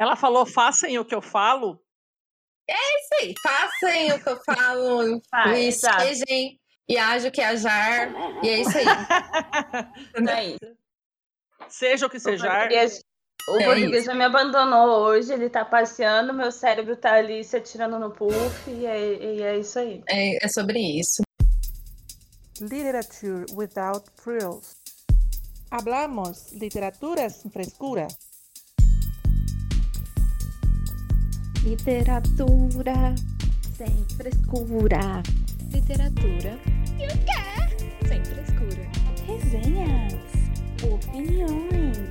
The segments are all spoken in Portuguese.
Ela falou, façam o que eu falo. É isso aí, façam o que eu falo, ah, e sejam, e ajo que ajar, e é isso aí. é isso. Seja o que seja. O é português já me abandonou hoje, ele tá passeando, meu cérebro tá ali se atirando no puff, e é, e é isso aí. É, é sobre isso. Literature without frills. Hablamos literatura sem frescura. Literatura sem frescura. Literatura e o quê? Sem frescura. Resenhas, opiniões,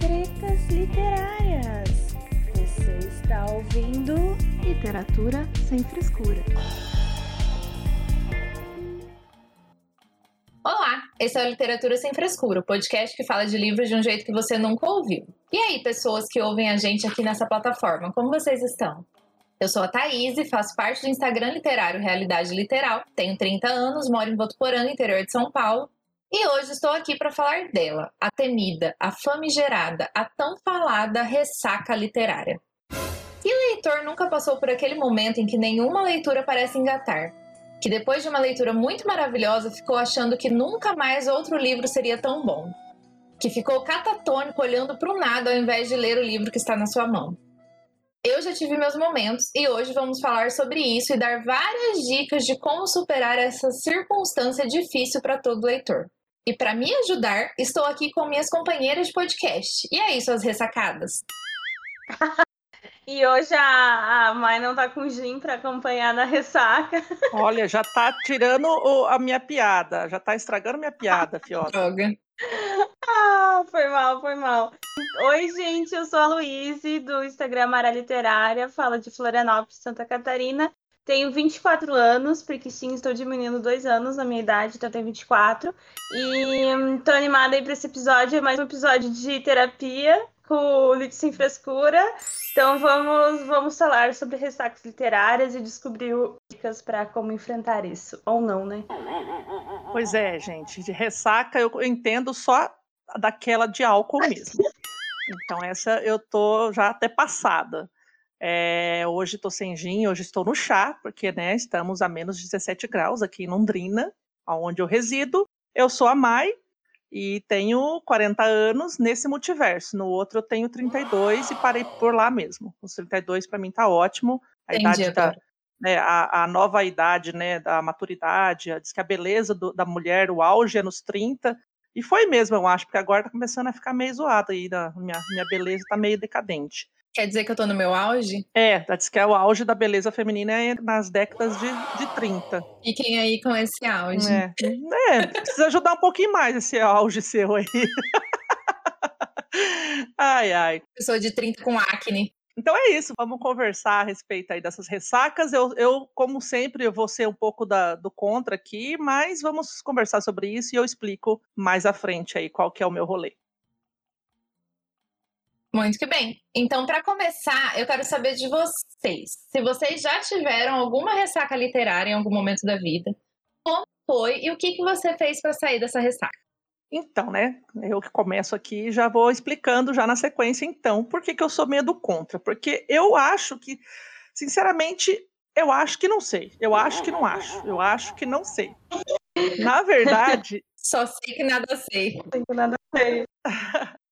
tretas literárias. Você está ouvindo Literatura sem frescura. Esse é o Literatura Sem Frescura, o podcast que fala de livros de um jeito que você nunca ouviu. E aí, pessoas que ouvem a gente aqui nessa plataforma, como vocês estão? Eu sou a Thaís e faço parte do Instagram literário Realidade Literal, tenho 30 anos, moro em Votuporã, no interior de São Paulo, e hoje estou aqui para falar dela, a temida, a famigerada, a tão falada ressaca literária. Que leitor nunca passou por aquele momento em que nenhuma leitura parece engatar? Que depois de uma leitura muito maravilhosa ficou achando que nunca mais outro livro seria tão bom, que ficou catatônico olhando para o nada ao invés de ler o livro que está na sua mão. Eu já tive meus momentos e hoje vamos falar sobre isso e dar várias dicas de como superar essa circunstância difícil para todo leitor. E para me ajudar, estou aqui com minhas companheiras de podcast. E aí, suas ressacadas? E hoje a, a Mai não tá com gin para acompanhar na ressaca. Olha, já tá tirando o, a minha piada, já tá estragando minha piada, Fiota. Droga. Ah, foi mal, foi mal. Oi, gente, eu sou a Luíse, do Instagram Mara Literária, fala de Florianópolis, Santa Catarina. Tenho 24 anos, porque sim, estou diminuindo dois anos na minha idade, então eu tenho 24. E hum, tô animada aí para esse episódio, é mais um episódio de terapia com o Lit Sem Frescura. Então vamos, vamos falar sobre ressacas literárias e descobrir dicas para como enfrentar isso. Ou não, né? Pois é, gente. De ressaca eu entendo só daquela de álcool mesmo. Então essa eu tô já até passada. É, hoje estou sem gin, hoje estou no chá, porque né, estamos a menos de 17 graus aqui em Londrina, onde eu resido. Eu sou a Mai, e tenho 40 anos nesse multiverso. No outro eu tenho 32 e parei por lá mesmo. Os 32 para mim tá ótimo. A Entendi, idade da, né, a, a, nova idade, né, da maturidade, diz que a beleza do, da mulher, o auge é nos 30. E foi mesmo, eu acho, porque agora tá começando a ficar meio zoada aí, a minha, minha beleza tá meio decadente. Quer dizer que eu tô no meu auge? É, diz que é o auge da beleza feminina é nas décadas de, de 30. E quem aí com esse auge? É. é, precisa ajudar um pouquinho mais esse auge seu aí. ai, ai. Pessoa de 30 com acne. Então é isso, vamos conversar a respeito aí dessas ressacas. Eu, eu como sempre, eu vou ser um pouco da, do contra aqui, mas vamos conversar sobre isso e eu explico mais à frente aí qual que é o meu rolê. Muito que bem. Então, para começar, eu quero saber de vocês. Se vocês já tiveram alguma ressaca literária em algum momento da vida, como foi e o que, que você fez para sair dessa ressaca? Então, né? Eu que começo aqui já vou explicando já na sequência, então, por que, que eu sou meio do contra. Porque eu acho que, sinceramente, eu acho que não sei. Eu acho que não acho. Eu acho que não sei. Na verdade. Só sei que nada sei. Sei que nada sei.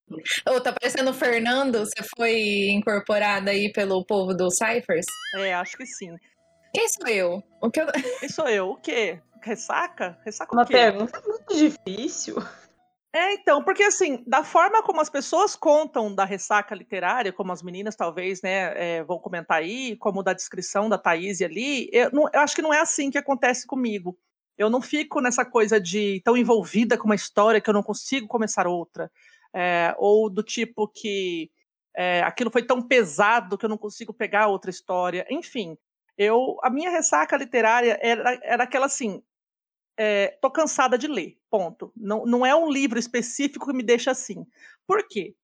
Ô, tá parecendo o Fernando? Você foi incorporada aí pelo povo do Cyphers? É, acho que sim. Quem sou eu? O que eu... Quem sou eu? O quê? Ressaca? Ressaca Uma o quê? pergunta muito difícil. É, então, porque assim, da forma como as pessoas contam da ressaca literária, como as meninas talvez, né, é, vão comentar aí, como da descrição da Thaís ali, eu, não, eu acho que não é assim que acontece comigo. Eu não fico nessa coisa de tão envolvida com uma história que eu não consigo começar outra é, ou do tipo que é, aquilo foi tão pesado que eu não consigo pegar outra história. Enfim, eu a minha ressaca literária era, era aquela assim, é, tô cansada de ler, ponto. Não, não é um livro específico que me deixa assim. Por quê?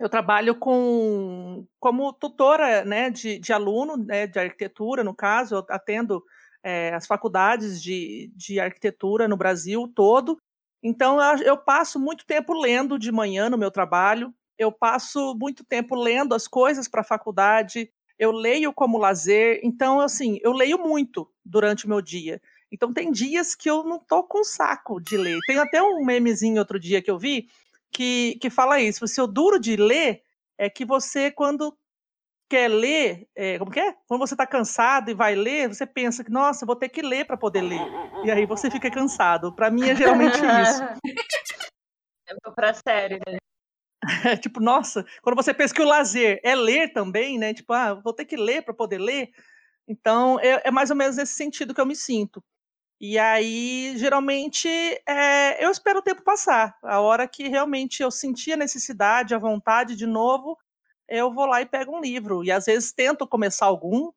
Eu trabalho com como tutora né, de, de aluno, né, de arquitetura, no caso, eu atendo é, as faculdades de, de arquitetura no Brasil todo, então, eu passo muito tempo lendo de manhã no meu trabalho. eu passo muito tempo lendo as coisas para a faculdade, eu leio como lazer, então, assim, eu leio muito durante o meu dia. Então, tem dias que eu não tô com saco de ler. Tem até um memezinho outro dia que eu vi que, que fala isso. Se o duro de ler é que você, quando quer ler, é, como que é? Quando você está cansado e vai ler, você pensa que, nossa, vou ter que ler para poder ler. E aí você fica cansado. Para mim é geralmente isso. Eu vou pra série, né? É, tipo, nossa, quando você pensa que o lazer é ler também, né? Tipo, ah, vou ter que ler para poder ler. Então, é, é, mais ou menos nesse sentido que eu me sinto. E aí, geralmente, é, eu espero o tempo passar. A hora que realmente eu sentir a necessidade, a vontade de novo, eu vou lá e pego um livro. E às vezes tento começar algum,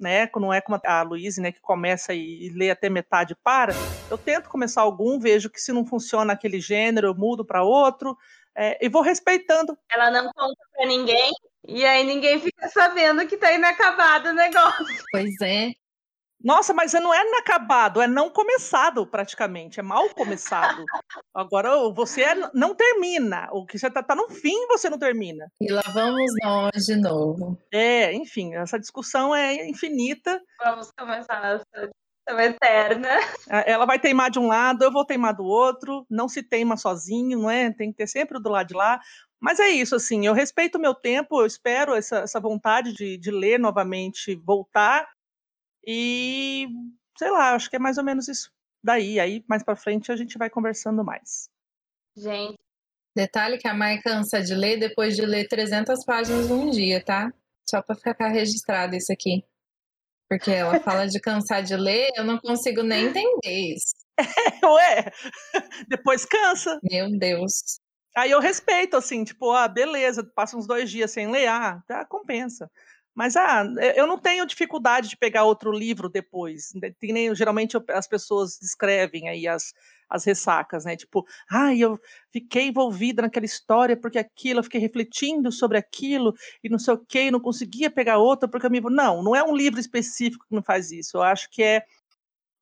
né? Não é como a Luísa, né, que começa e, e lê até metade e para. Eu tento começar algum, vejo que se não funciona aquele gênero, eu mudo para outro. É, e vou respeitando. Ela não conta pra ninguém, e aí ninguém fica sabendo que tá inacabado o negócio. Pois é. Nossa, mas não é inacabado, é não começado praticamente, é mal começado. Agora você é, não termina, o que você tá, tá no fim você não termina. E lá vamos nós de novo. É, enfim, essa discussão é infinita. Vamos começar nossa eterna. Ela vai teimar de um lado, eu vou teimar do outro. Não se teima sozinho, não é? Tem que ter sempre do lado de lá. Mas é isso, assim, eu respeito o meu tempo, eu espero essa, essa vontade de, de ler novamente voltar. E sei lá, acho que é mais ou menos isso daí. Aí mais para frente a gente vai conversando mais. Gente. Detalhe que a Mai cansa de ler depois de ler 300 páginas num dia, tá? Só para ficar registrado isso aqui. Porque ela fala de cansar de ler, eu não consigo nem entender isso. É, ué, depois cansa. Meu Deus. Aí eu respeito, assim, tipo, ah, beleza, passa uns dois dias sem ler, ah, tá, compensa. Mas, ah, eu não tenho dificuldade de pegar outro livro depois. Né, nem, geralmente as pessoas descrevem aí as, as ressacas, né? Tipo, ah, eu fiquei envolvida naquela história porque aquilo, eu fiquei refletindo sobre aquilo e não sei o quê, não conseguia pegar outra porque eu me. Não, não é um livro específico que me faz isso. Eu acho que é,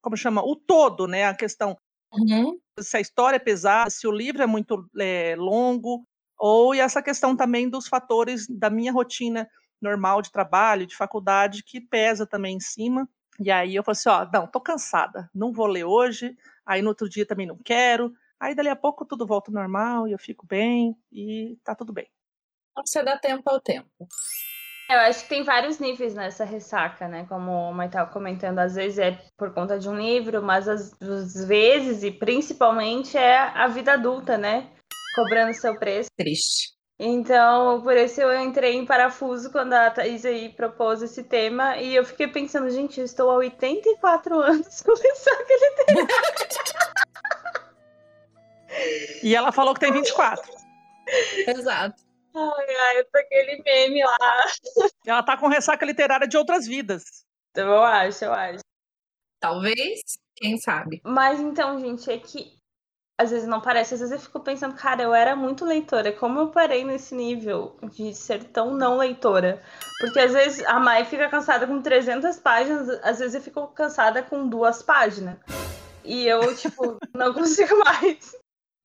como chama? O todo, né? A questão. Uhum. Se a história é pesada, se o livro é muito é, longo, ou e essa questão também dos fatores da minha rotina normal de trabalho, de faculdade, que pesa também em cima. E aí eu falei assim, ó, não, tô cansada, não vou ler hoje, aí no outro dia também não quero, aí dali a pouco tudo volta ao normal e eu fico bem e tá tudo bem. Você dá tempo ao tempo. Eu acho que tem vários níveis nessa ressaca, né? Como o Mãe estava comentando, às vezes é por conta de um livro, mas às, às vezes, e principalmente, é a vida adulta, né? Cobrando seu preço. Triste. Então, por isso eu entrei em parafuso quando a Thaís aí propôs esse tema. E eu fiquei pensando, gente, eu estou há 84 anos com ressaca literária. e ela falou que tem 24. Exato. Ai, ai, eu tô aquele meme lá. Ela tá com ressaca literária de outras vidas. Eu acho, eu acho. Talvez, quem sabe. Mas então, gente, é que às vezes não parece, às vezes eu fico pensando, cara, eu era muito leitora, como eu parei nesse nível de ser tão não leitora? Porque às vezes a Mai fica cansada com 300 páginas, às vezes eu fico cansada com duas páginas. E eu, tipo, não consigo mais.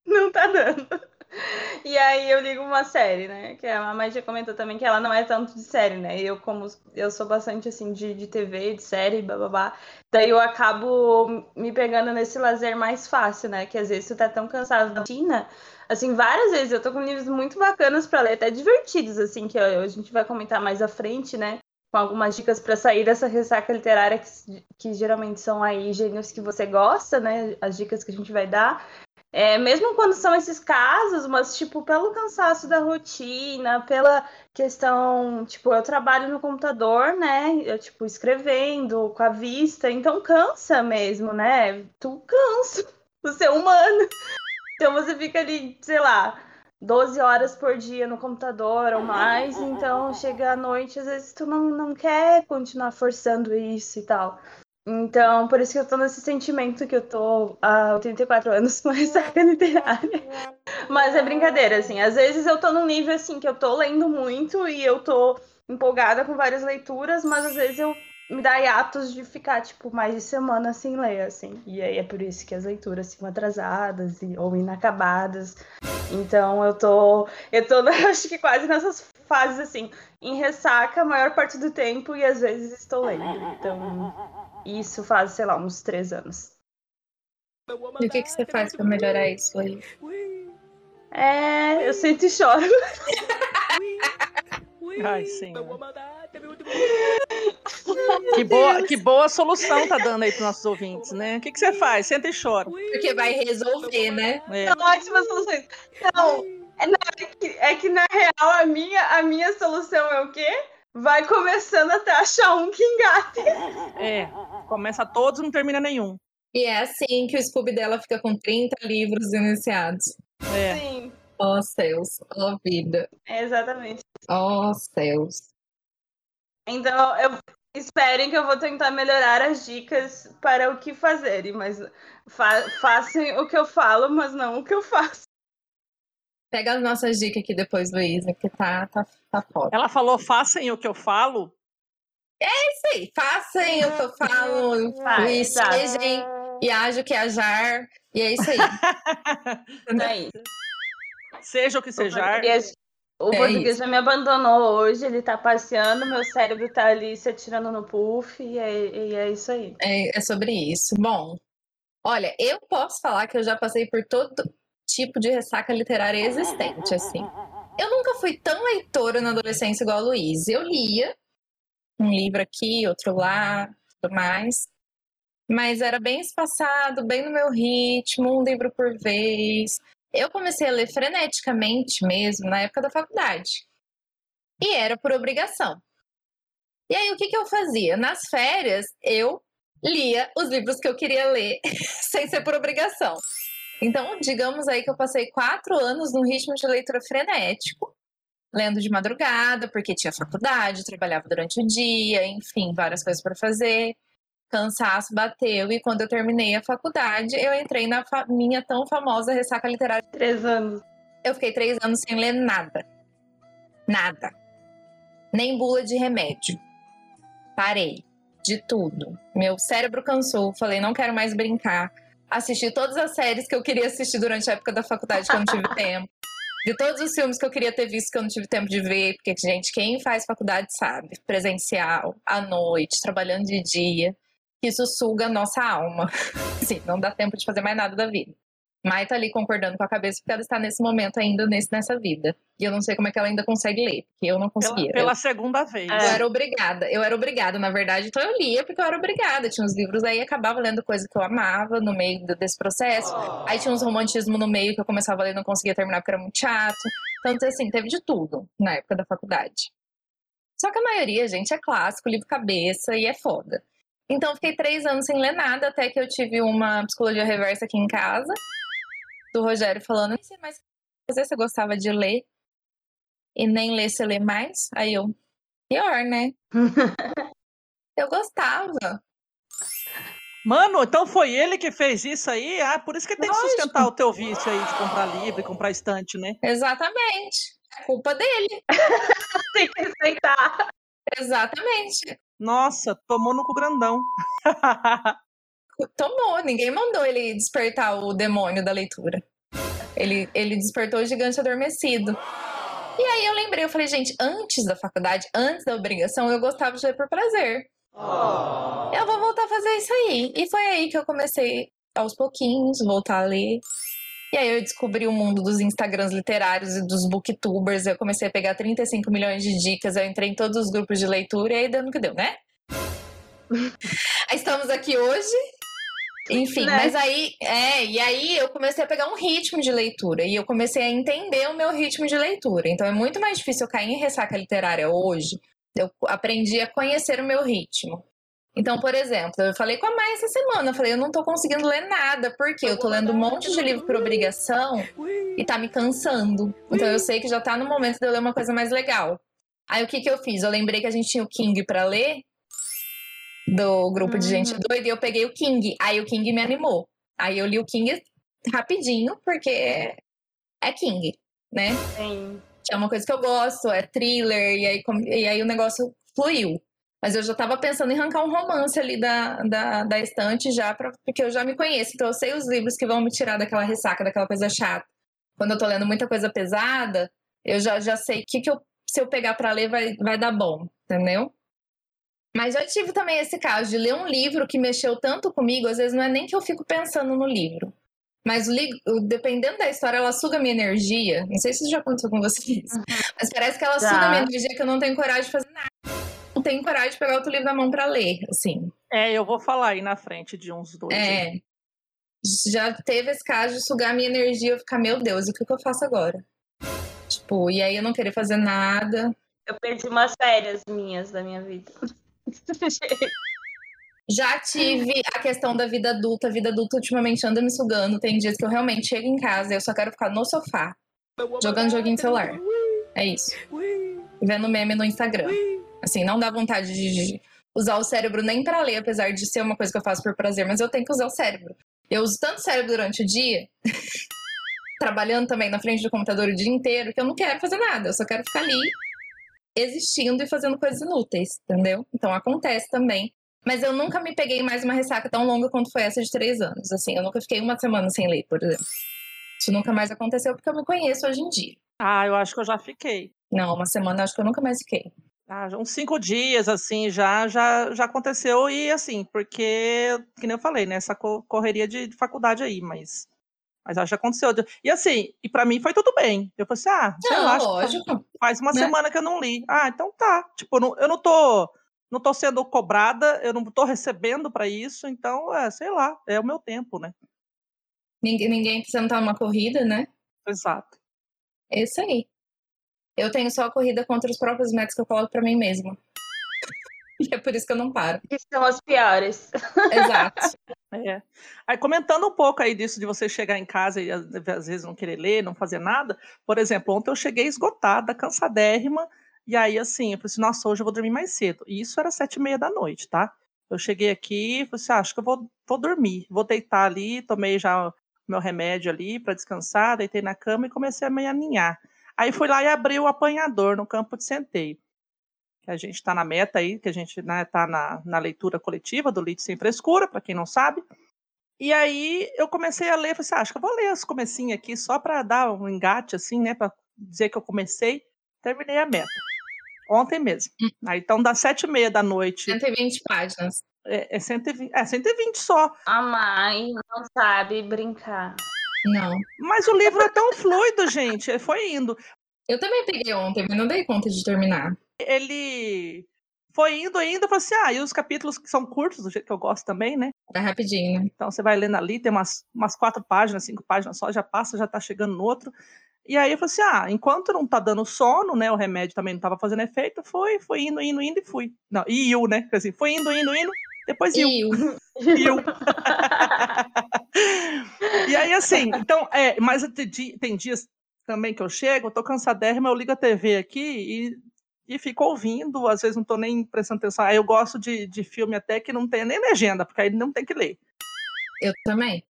Não tá dando. E aí eu ligo uma série, né? Que a Mai já comentou também que ela não é tanto de série, né? Eu, como eu sou bastante assim de, de TV, de série, babá. Daí eu acabo me pegando nesse lazer mais fácil, né? Que às vezes tu tá tão cansado da rotina. Assim, várias vezes eu tô com livros muito bacanas para ler, até divertidos, assim, que a gente vai comentar mais à frente, né? Com algumas dicas para sair dessa ressaca literária, que, que geralmente são aí gênios que você gosta, né? As dicas que a gente vai dar. É, mesmo quando são esses casos, mas, tipo, pelo cansaço da rotina, pela questão, tipo, eu trabalho no computador, né? Eu, tipo, escrevendo com a vista, então cansa mesmo, né? Tu cansa, você é humano. Então você fica ali, sei lá, 12 horas por dia no computador ou mais, então chega à noite, às vezes tu não, não quer continuar forçando isso e tal. Então, por isso que eu tô nesse sentimento que eu tô há 84 anos com ressaca literária. Mas é brincadeira, assim. Às vezes eu tô num nível, assim, que eu tô lendo muito e eu tô empolgada com várias leituras, mas às vezes eu me dá hiatos de ficar, tipo, mais de semana sem ler, assim. E aí é por isso que as leituras ficam atrasadas e, ou inacabadas. Então eu tô. Eu tô, acho que quase nessas fases, assim, em ressaca a maior parte do tempo e às vezes estou lendo. Então, isso faz, sei lá, uns três anos. E o que, que você faz pra melhorar isso aí? É, eu sempre choro. Ai, sim. Que boa, que boa solução tá dando aí pros nossos ouvintes, né? O que, que você faz? Senta e chora. Porque vai resolver, né? É. São ótimas soluções. Não, é, não, é que, é que na real a minha, a minha solução é o quê? Vai começando até achar um que engate. É, começa todos e não termina nenhum. E é assim que o Scooby dela fica com 30 livros iniciados. É. Sim, Ó céus, ó vida, é exatamente. ó céus. Então, eu esperem que eu vou tentar melhorar as dicas para o que fazerem, mas fa façam o que eu falo, mas não o que eu faço. Pega as nossas dicas aqui depois, Luísa, que tá, tá, tá foda. Ela falou, façam o que eu falo. Isso aí, façam o que eu falo, Ah, e sejam, e ajo que ajar, e é isso aí. É isso. Seja o que O português, o É português já me abandonou hoje, ele tá passeando, meu cérebro tá ali se atirando no puff, e é, e é isso aí. É, é sobre isso. Bom, olha, eu posso falar que eu já passei por todo tipo de ressaca literária existente, assim. Eu nunca fui tão leitora na adolescência igual a Luiz. Eu lia um livro aqui, outro lá, tudo mais. Mas era bem espaçado, bem no meu ritmo, um livro por vez. Eu comecei a ler freneticamente mesmo na época da faculdade. E era por obrigação. E aí, o que, que eu fazia? Nas férias, eu lia os livros que eu queria ler, sem ser por obrigação. Então, digamos aí que eu passei quatro anos num ritmo de leitura frenético, lendo de madrugada, porque tinha faculdade, trabalhava durante o dia, enfim, várias coisas para fazer. Cansaço bateu, e quando eu terminei a faculdade, eu entrei na minha tão famosa ressaca literária. Três anos. Eu fiquei três anos sem ler nada. Nada. Nem bula de remédio. Parei. De tudo. Meu cérebro cansou. Falei, não quero mais brincar. Assisti todas as séries que eu queria assistir durante a época da faculdade que eu não tive tempo. De todos os filmes que eu queria ter visto que eu não tive tempo de ver. Porque, gente, quem faz faculdade sabe. Presencial, à noite, trabalhando de dia. que Isso suga a nossa alma. Sim, não dá tempo de fazer mais nada da vida. Mai tá ali concordando com a cabeça porque ela está nesse momento ainda nesse, nessa vida. E eu não sei como é que ela ainda consegue ler, porque eu não Pela, conseguia. pela segunda vez. Eu É. era obrigada, eu era obrigada, na verdade, então eu lia porque eu era obrigada. Tinha uns livros aí, acabava lendo coisa que eu amava no meio desse processo. Aí tinha uns romantismo no meio que eu começava a ler e não conseguia terminar porque era muito chato. Então, assim, teve de tudo na época da faculdade. Só que a maioria, gente, é clássico, livro cabeça e é foda. Então, eu fiquei três anos sem ler nada, até que eu tive uma psicologia reversa aqui em casa, do Rogério falando, "Não sei mais o que fazer, você gostava de ler e nem ler, você lê mais? Aí eu, pior, né? Eu gostava. Mano, então foi ele que fez isso aí? Ah, por isso que tem que Lógico. sustentar o teu vício aí de comprar livro e comprar estante, né? Exatamente. É culpa dele. Tem que respeitar. Exatamente. Nossa, tomou no cu grandão. Tomou, ninguém mandou ele despertar o demônio da leitura. Ele, ele despertou o gigante adormecido. E aí eu lembrei, eu falei, gente, antes da faculdade, antes da obrigação, eu gostava de ler por prazer. Eu vou voltar a fazer isso aí. E foi aí que eu comecei, aos pouquinhos, voltar a ler. E aí eu descobri o mundo dos Instagrams literários e dos booktubers. Eu comecei a pegar 35 milhões de dicas. Eu entrei em todos os grupos de leitura e aí no que deu, né? Estamos aqui hoje. Enfim, Né? mas aí, é, e aí eu comecei a pegar um ritmo de leitura e eu comecei a entender o meu ritmo de leitura. Então é muito mais difícil eu cair em ressaca literária hoje. Eu aprendi a conhecer o meu ritmo. Então, por exemplo, eu falei com a Mai essa semana, eu falei, eu não tô conseguindo ler nada, porque eu tô lendo um monte de livro por obrigação e tá me cansando. Então eu sei que já tá no momento de eu ler uma coisa mais legal. Aí o que que eu fiz? Eu lembrei que a gente tinha o King pra ler, do grupo de gente doida, e eu peguei o King. Aí o King me animou. Aí eu li o King rapidinho, porque é King, né? Sim. Que é uma coisa que eu gosto, é thriller, e aí, e aí o negócio fluiu. Mas eu já tava pensando em arrancar um romance ali da, da, da estante já, pra, porque eu já me conheço. Então eu sei os livros que vão me tirar daquela ressaca, daquela coisa chata. Quando eu tô lendo muita coisa pesada, eu já, já sei que, que eu, se eu pegar para ler vai, vai dar bom, entendeu? Mas já tive também esse caso de ler um livro que mexeu tanto comigo, às vezes não é nem que eu fico pensando no livro. Mas dependendo da história, ela suga minha energia. Não sei se isso já aconteceu com vocês. Uhum. Mas parece que ela tá. suga minha energia que eu não tenho coragem de fazer nada. Não tenho coragem de pegar outro livro na mão para ler, assim. É, eu vou falar aí na frente de uns dois. É. Já teve esse caso de sugar minha energia, eu ficar, meu Deus, o que, que eu faço agora? Tipo, e aí eu não querer fazer nada. Eu perdi umas férias minhas da minha vida. Já tive a questão da vida adulta. A vida adulta ultimamente anda me sugando. Tem dias que eu realmente chego em casa e eu só quero ficar no sofá, jogando joguinho de celular. É isso. Vendo meme no Instagram. Assim, não dá vontade de usar o cérebro nem para ler, apesar de ser uma coisa que eu faço por prazer, mas eu tenho que usar o cérebro. Eu uso tanto cérebro durante o dia, trabalhando também na frente do computador o dia inteiro, que eu não quero fazer nada. Eu só quero ficar ali existindo e fazendo coisas inúteis, entendeu? Então acontece também. Mas eu nunca me peguei mais uma ressaca tão longa quanto foi essa de três anos. Assim, eu nunca fiquei uma semana sem ler, por exemplo. Isso nunca mais aconteceu porque eu me conheço hoje em dia. Ah, eu acho que eu já fiquei. Não, uma semana acho que eu nunca mais fiquei. Ah, uns cinco dias, assim, já, já, já aconteceu. E assim, porque, que nem eu falei, né? Essa correria de, de faculdade aí, mas mas acho que aconteceu. E assim, e para mim foi tudo bem. Eu falei assim, ah, sei não, lá, lógico. faz uma né? semana que eu não li. Ah, então tá. Tipo, não, eu não tô não tô sendo cobrada, eu não tô recebendo para isso, então, é, sei lá, é o meu tempo, né? Ninguém, ninguém precisa estar numa corrida, né? Exato. É isso aí. Eu tenho só a corrida contra os próprios metas que eu coloco para mim mesma. E é por isso que eu não paro. Que são as piores. Exato. É. Aí, comentando um pouco aí disso de você chegar em casa e às vezes não querer ler, não fazer nada. Por exemplo, ontem eu cheguei esgotada, cansadérrima, e aí assim, eu falei assim, nossa, hoje eu vou dormir mais cedo. E isso era sete e meia da noite, tá? Eu cheguei aqui e falei assim, ah, acho que eu vou, vou dormir. Vou deitar ali, tomei já meu remédio ali para descansar, deitei na cama e comecei a me aninhar. Aí fui lá e abri o apanhador no campo de centeio que a gente está na meta aí, que a gente está né, tá na, na leitura coletiva do Lite Sem Frescura, para quem não sabe. E aí eu comecei a ler, falei assim, ah, acho que eu vou ler os comecinhos aqui só para dar um engate, assim, né, para dizer que eu comecei. Terminei a meta. Ontem mesmo. Hum. Aí, então, das sete e meia da noite. 120 páginas. É, é, 120, é 120 só. A mãe não sabe brincar. Não. Mas o livro é tão fluido, gente. Foi indo. Eu também peguei ontem, mas não dei conta de terminar ele foi indo, indo, falou assim, ah, e os capítulos que são curtos, do jeito que eu gosto também, né? É rapidinho, né? Então você vai lendo ali, tem umas, umas quatro páginas, cinco páginas só, já passa, já tá chegando no outro. E aí eu falei assim, ah, enquanto não tá dando sono, né, o remédio também não tava fazendo efeito, foi, foi indo, indo, indo e fui. Não, e iu, né? Assim, foi indo, indo, indo, depois iu. Iu. iu. e aí assim, então, é, mas tem dias também que eu chego, eu tô cansadérrima, eu ligo a TV aqui e e fico ouvindo, às vezes não estou nem prestando atenção. Aí eu gosto de, de filme até que não tem nem legenda, porque aí não tem que ler. Eu também.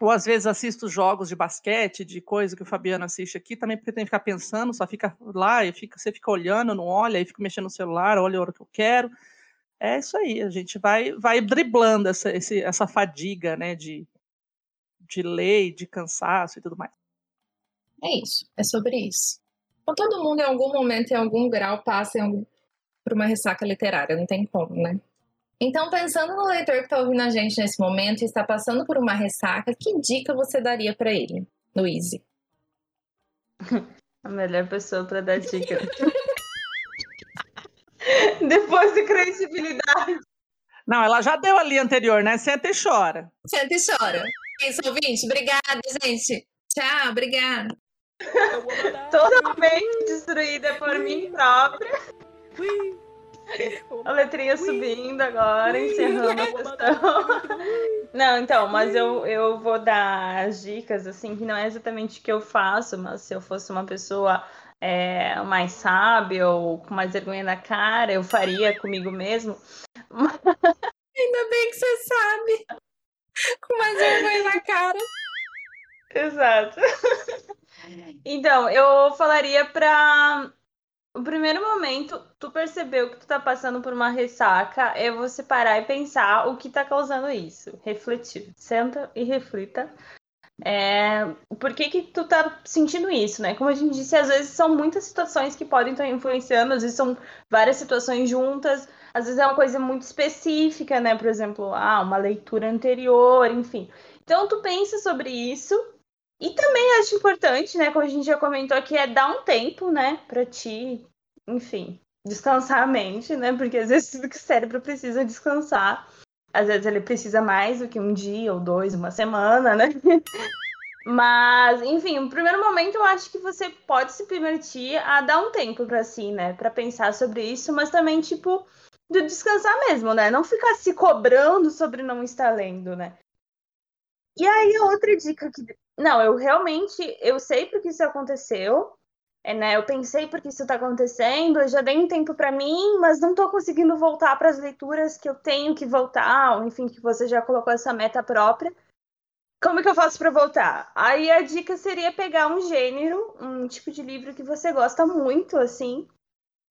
Ou às vezes assisto jogos de basquete, de coisa que o Fabiano assiste aqui, também porque tem que ficar pensando, só fica lá e fica, você fica olhando, não olha, aí fica mexendo no celular, olha a hora que eu quero. É isso aí, a gente vai, vai driblando essa, esse, essa fadiga, né, de, de ler, de cansaço e tudo mais. É isso, é sobre isso. Então, todo mundo, em algum momento, em algum grau, passa algum... por uma ressaca literária, não tem como, né? Então, pensando no leitor que está ouvindo a gente nesse momento e está passando por uma ressaca, que dica você daria para ele, Luíse? A melhor pessoa para dar dica. Depois de credibilidade. Não, ela já deu ali anterior, né? Senta e chora. Senta e chora. Isso, ouvinte. Obrigada, gente. Tchau, obrigada. Totalmente destruída por mim própria. A letrinha subindo agora, encerrando a questão. Não, então, mas eu, eu vou dar as dicas, assim, que não é exatamente o que eu faço, mas se eu fosse uma pessoa é, mais sábia ou com mais vergonha na cara, eu faria comigo mesmo. Ainda bem que você sabe. Com mais vergonha na cara. Exato. Então, eu falaria para o primeiro momento, tu percebeu que tu tá passando por uma ressaca, é você parar e pensar o que tá causando isso. Refletir. Senta e reflita. É, por que que tu tá sentindo isso, né? Como a gente disse, às vezes são muitas situações que podem estar influenciando, às vezes são várias situações juntas, às vezes é uma coisa muito específica, né? Por exemplo, ah, uma leitura anterior, enfim. Então tu pensa sobre isso e também acho importante, né, como a gente já comentou aqui, é dar um tempo, né, para ti, enfim, descansar a mente, né? Porque às vezes o cérebro precisa descansar. Às vezes ele precisa mais do que um dia ou dois, uma semana, né? Mas, enfim, no primeiro momento eu acho que você pode se permitir a dar um tempo para si, né, para pensar sobre isso, mas também tipo de descansar mesmo, né? Não ficar se cobrando sobre não estar lendo, né? E aí outra dica que não, eu realmente eu sei porque isso aconteceu, é, né? Eu pensei porque isso está acontecendo, eu já dei um tempo para mim, mas não estou conseguindo voltar para as leituras que eu tenho que voltar, ou enfim, que você já colocou essa meta própria. Como que eu faço para voltar? Aí a dica seria pegar um gênero, um tipo de livro que você gosta muito, assim,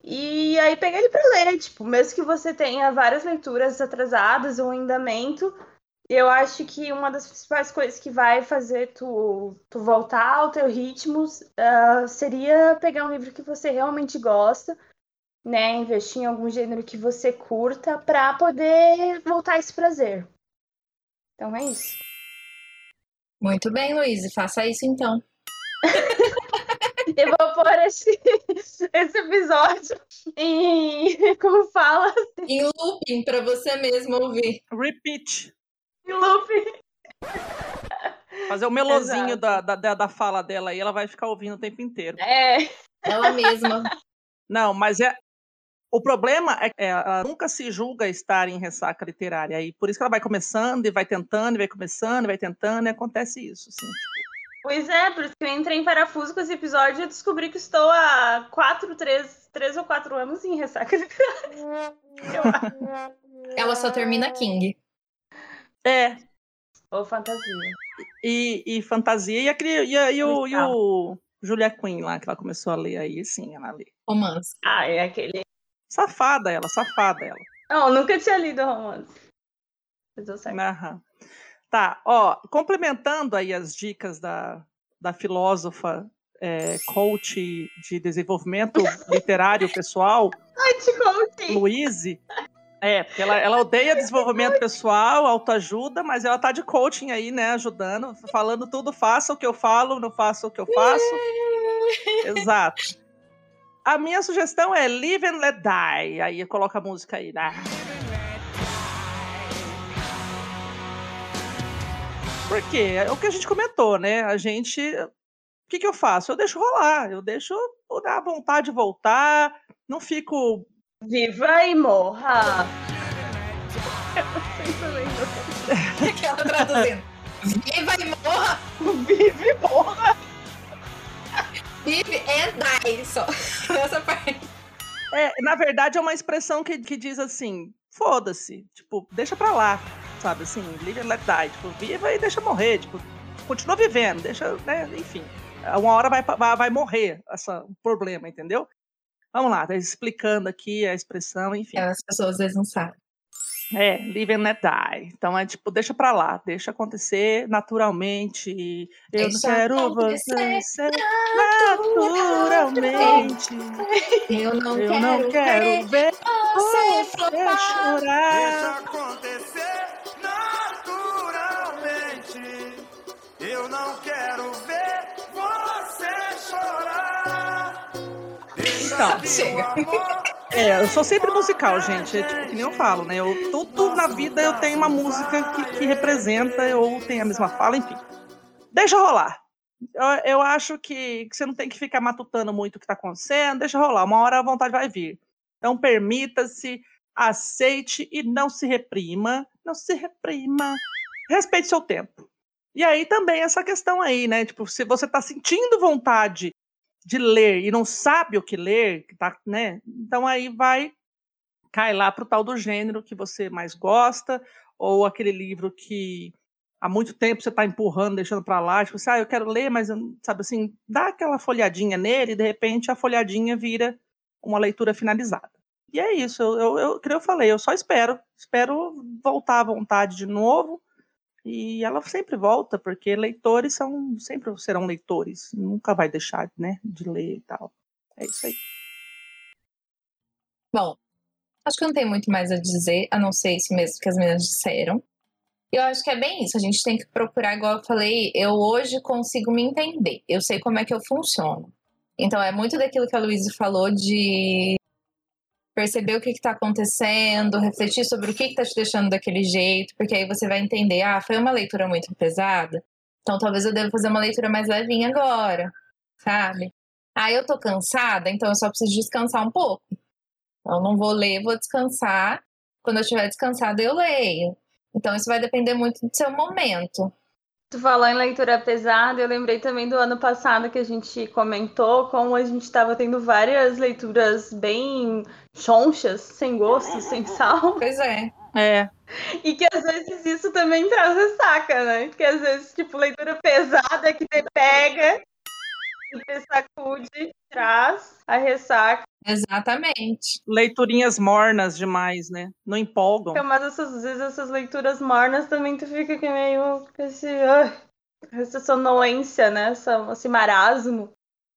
e aí pegar ele para ler, tipo, mesmo que você tenha várias leituras atrasadas ou em andamento, eu acho que uma das principais coisas que vai fazer tu, tu voltar ao teu ritmo uh, seria pegar um livro que você realmente gosta, né? Investir em algum gênero que você curta para poder voltar a esse prazer. Então é isso. Muito bem, Luiz, faça isso então. Eu vou pôr esse, esse episódio em. Como fala? Em looping, para você mesmo ouvir. Repeat. Looping. Fazer o melozinho da, da, da fala dela aí, ela vai ficar ouvindo o tempo inteiro. É. Ela mesma. Não, mas é. O problema é que ela nunca se julga estar em ressaca literária. E por isso que ela vai começando e vai tentando, e vai começando, e vai tentando, e acontece isso. Assim, tipo, Pois é, por isso que eu entrei em parafuso com esse episódio e descobri que estou há quatro, três, três ou quatro anos em ressaca Ela só termina King. É. Ou fantasia. E, e fantasia e, aquele, e, e, o, e o Julia Quinn lá, que ela começou a ler aí, sim, ela lê. Romance. Ah, é aquele. Safada ela, safada ela. Não, nunca tinha lido romance. Mas eu sei. Aham. Tá, ó, complementando aí as dicas da, da filósofa é, coach de desenvolvimento literário pessoal, Luíse, é, porque ela, ela odeia desenvolvimento pessoal, autoajuda, mas ela tá de coaching aí, né, ajudando, falando tudo, faça o que eu falo, não faça o que eu faço. Exato. A minha sugestão é Live and Let Die. Aí coloca a música aí, né? Porque é o que a gente comentou, né? A gente. O que, que eu faço? Eu deixo rolar, eu deixo dar vontade de voltar, não fico. Viva e morra! Aquela traduzindo. Viva e morra! Vive e morra! Vive and die, só. Essa parte. É, na verdade, é uma expressão que, que diz assim: foda-se, tipo, deixa pra lá sabe? Assim, live and let die. Tipo, viva e deixa morrer. Tipo, continua vivendo, deixa, né? Enfim. Uma hora vai, vai, vai morrer essa, o problema, entendeu? Vamos lá, tá explicando aqui a expressão, enfim. As pessoas às vezes não sabem. É, live and let die. Então é tipo, deixa pra lá, deixa acontecer naturalmente. Eu Deixa não quero você naturalmente. Eu não Eu quero, não quero ver você você flopar. chorar. acontecer Chega. É, eu sou sempre musical, gente. É tipo que nem eu falo, né? Eu, tudo na vida eu tenho uma música que, que representa ou tem a mesma fala, enfim. Deixa rolar. Eu, eu acho que, que você não tem que ficar matutando muito o que tá acontecendo, deixa rolar. Uma hora a vontade vai vir. Então permita-se, aceite e não se reprima. Não se reprima. Respeite seu tempo. E aí também essa questão aí, né? Tipo, se você tá sentindo vontade de ler e não sabe o que ler, tá, né? Então aí vai cai lá pro tal do gênero que você mais gosta ou aquele livro que há muito tempo você está empurrando, deixando para lá, tipo assim, ah, eu quero ler, mas sabe assim, dá aquela folhadinha nele e de repente a folhadinha vira uma leitura finalizada. E é isso, eu, eu, eu, que eu falei, eu só espero, espero voltar à vontade de novo, e ela sempre volta, porque leitores são sempre serão leitores, nunca vai deixar né, de ler e tal. É isso aí. Bom, acho que não tem muito mais a dizer, a não ser isso mesmo que as meninas disseram. Eu acho que é bem isso, a gente tem que procurar, igual eu falei, eu hoje consigo me entender, eu sei como é que eu funciono. Então é muito daquilo que a Luísa falou de perceber o que está acontecendo, refletir sobre o que está te deixando daquele jeito, porque aí você vai entender, ah, foi uma leitura muito pesada, então talvez eu deva fazer uma leitura mais levinha agora, sabe? Ah, eu tô cansada, então eu só preciso descansar um pouco. Então, eu não vou ler, vou descansar. Quando eu estiver descansada, eu leio. Então, isso vai depender muito do seu momento. Tu falou em leitura pesada, eu lembrei também do ano passado que a gente comentou como a gente estava tendo várias leituras bem chonchas, sem gosto, sem sal. Pois é. É. E que às vezes isso também traz ressaca, né? Que às vezes, tipo, leitura pesada que te pega e te sacude, traz a ressaca. Exatamente. Leiturinhas mornas demais, né? Não empolgam. Mas essas, às vezes essas leituras mornas também tu fica que meio com esse, uh, essa sonolência, né? Essa, esse marasmo.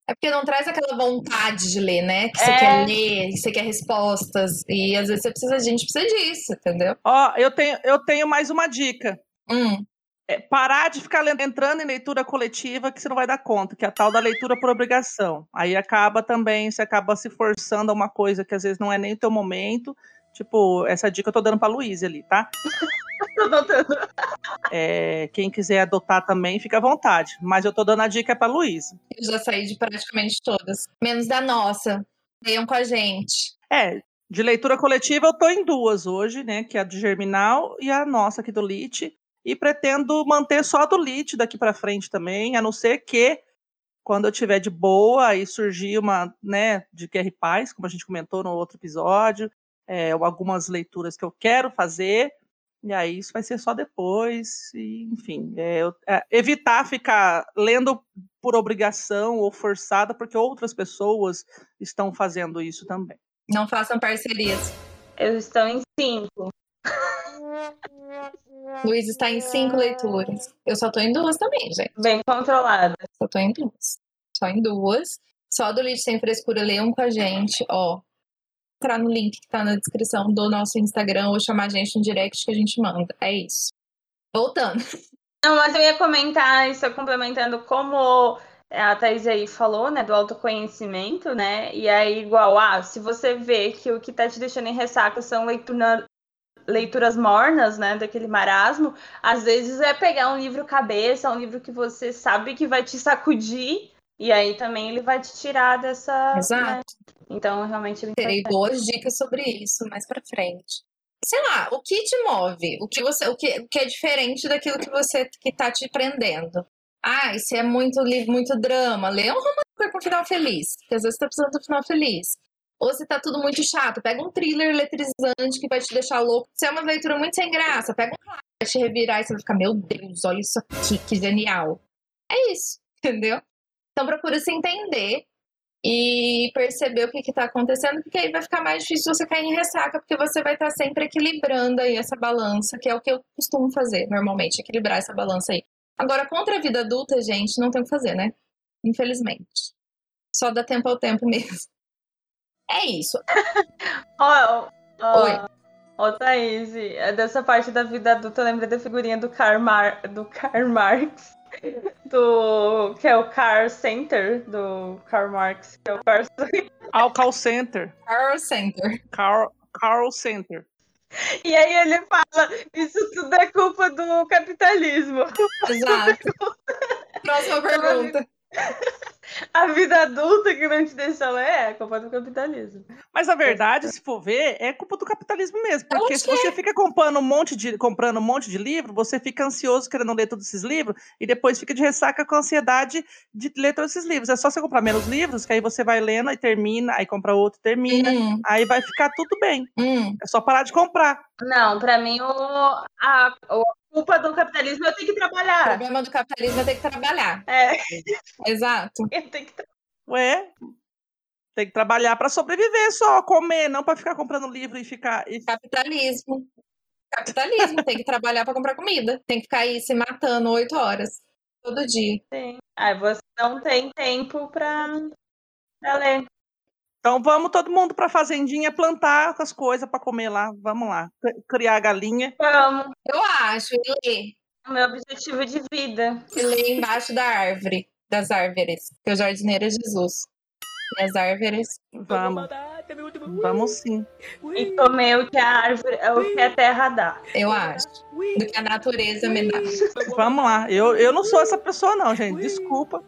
É porque não traz aquela vontade de ler, né? Que você É. quer ler, que você quer respostas. E às vezes você precisa, a gente precisa disso, entendeu? Ó, eu tenho, eu tenho mais uma dica. Hum, É parar de ficar entrando em leitura coletiva que você não vai dar conta, que é a tal da leitura por obrigação. Aí acaba também, você acaba se forçando a uma coisa que às vezes não é nem o teu momento. Tipo, essa dica eu tô dando pra Luísa ali, tá? Tô. É, quem quiser adotar também, fica à vontade. Mas eu tô dando a dica pra Luísa. eu já saí de praticamente todas. Menos da nossa. Leiam com a gente. É, de leitura coletiva eu tô em duas hoje, né? Que é a de Germinal e a nossa aqui do Lit. E pretendo manter só a do Lit daqui pra frente também, a não ser que quando eu tiver de boa e surgir uma, né, de QR Paz, como a gente comentou no outro episódio, é, ou algumas leituras que eu quero fazer, e aí isso vai ser só depois, e, enfim, é, eu- é, evitar ficar lendo por obrigação ou forçada, porque outras pessoas estão fazendo isso também. Não façam parcerias. Eu estou em cinco. Luiz está em cinco leituras. Eu só tô em duas também, gente. Bem controlada. Só tô em duas. Só em duas. Só do Lixo Sem Frescura, leiam com a gente, ó. Entrar no link que tá na descrição do nosso Instagram ou chamar a gente no direct que a gente manda. É isso. Voltando. Não, mas eu ia comentar isso complementando como a Thaís aí falou, né, do autoconhecimento, né? E aí, igual, ah, se você vê que o que tá te deixando em ressaca são leitura, leituras mornas, né, daquele marasmo, às vezes é pegar um livro cabeça, um livro que você sabe que vai te sacudir, e aí também ele vai te tirar dessa. né? Exato. Então, realmente, é Terei boas dicas sobre isso mais pra frente. Sei lá, o que te move? O que você, o que, o que é diferente daquilo que você que tá te prendendo? Ah, se é muito livro, muito drama, lê um romance com final feliz, que às vezes você tá precisando do final feliz. Ou se tá tudo muito chato, pega um thriller eletrizante que vai te deixar louco. Se é uma leitura muito sem graça, pega um raio, vai te revirar e você vai ficar, meu Deus, olha isso aqui, que genial. É isso, entendeu? Então procura se entender e perceber o que está acontecendo, porque aí vai ficar mais difícil você cair em ressaca, porque você vai estar sempre equilibrando aí essa balança, que é o que eu costumo fazer normalmente, equilibrar essa balança aí. Agora, contra a vida adulta, gente, não tem o que fazer, né? Infelizmente. Só dá tempo ao tempo mesmo. É isso. Ó, ó, Oi. Ó, Thaís, é dessa parte da vida adulta, eu lembrei da figurinha do Karl, Mar... do Karl Marx, do... que é o Car Center, do Karl Marx, que é o Car... Ao call center. Carl Center. Carl, Carl Center. E aí ele fala, isso tudo é culpa do capitalismo. Exato. Próxima pergunta. A vida adulta que não te deixa ler é culpa do capitalismo. Mas na verdade, se for ver, é culpa do capitalismo mesmo. Porque se você fica comprando um monte de, comprando um monte de livro, você fica ansioso querendo ler todos esses livros e depois fica de ressaca com a ansiedade de ler todos esses livros. É só você comprar menos livros, que aí você vai lendo e termina, aí compra outro e termina. Hum, Aí vai ficar tudo bem. hum. É só parar de comprar. Não, pra mim o... a... a culpa do capitalismo é eu tenho que O trabalhar. problema do capitalismo é ter que trabalhar. É, Exato. eu tenho que Ué, Tem que trabalhar para sobreviver só, comer, não para ficar comprando livro e ficar. E... Capitalismo. Capitalismo, tem que trabalhar para comprar comida. Tem que ficar aí se matando oito horas todo dia. Sim. Aí você não tem tempo pra ler. Então vamos todo mundo para fazendinha plantar as coisas para comer lá. Vamos lá, criar a galinha. Vamos. Eu acho, e. É o meu objetivo de vida. E ler embaixo da árvore, das árvores. Que o jardineiro é Jesus. E as árvores. Vamos, vamos sim. E comer o que a árvore, o que a terra dá. Eu acho. Do que a natureza me dá. Vamos lá. Eu, eu não sou essa pessoa não, gente. Desculpa.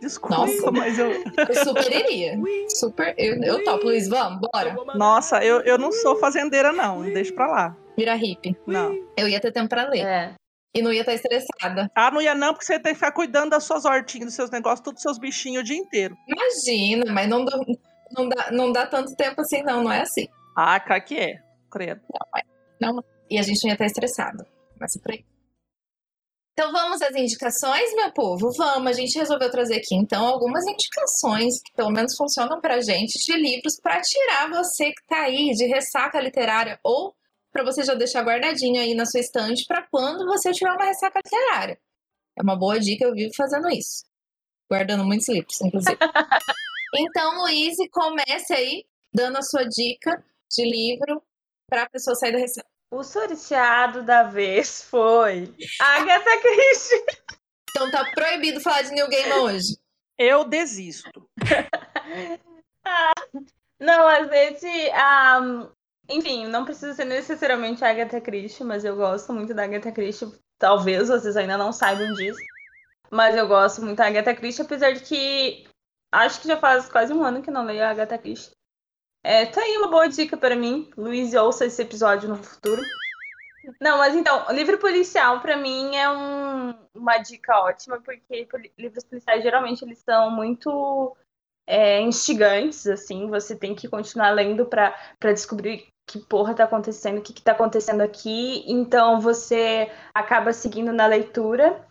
Desculpa, Nossa. mas eu. Eu super iria. Super. Eu, eu topo, Luiz. Vamos, bora. Nossa, eu, eu não sou fazendeira não. Deixa pra lá. Vira hippie. Não. Eu ia ter tempo pra ler. É. E não ia estar estressada. Ah, não ia não, porque você tem que ficar cuidando das suas hortinhas, dos seus negócios, todos os seus bichinhos o dia inteiro. Imagina, mas não, dá- não, dá, não dá tanto tempo assim, não. Não é assim. Ah, cara, que é. Credo. E a gente não ia estar estressado. Começa por aí. Então vamos às indicações, meu povo? Vamos, a gente resolveu trazer aqui então algumas indicações que pelo menos funcionam pra gente de livros pra tirar você que tá aí de ressaca literária ou pra você já deixar guardadinho aí na sua estante pra quando você tiver uma ressaca literária. É uma boa dica, eu vivo fazendo isso. Guardando muitos livros, inclusive. então, Luiz, comece aí dando a sua dica de livro pra pessoa sair da ressaca. O sorteado da vez foi Agatha Christie. Então tá proibido falar de New Game hoje. Eu desisto. Não, às vezes, ah, enfim, não precisa ser necessariamente a Agatha Christie, mas eu gosto muito da Agatha Christie. Talvez vocês ainda não saibam disso. Mas eu gosto muito da Agatha Christie, apesar de que acho que já faz quase um ano que não leio a Agatha Christie. É, tá aí uma boa dica para mim. Luiz, ouça esse episódio no futuro. Não, mas então, livro policial pra mim é um- uma dica ótima, porque livros policiais geralmente eles são muito é, instigantes, assim, você tem que continuar lendo pra descobrir que porra tá acontecendo, o que que tá acontecendo aqui, então você acaba seguindo na leitura.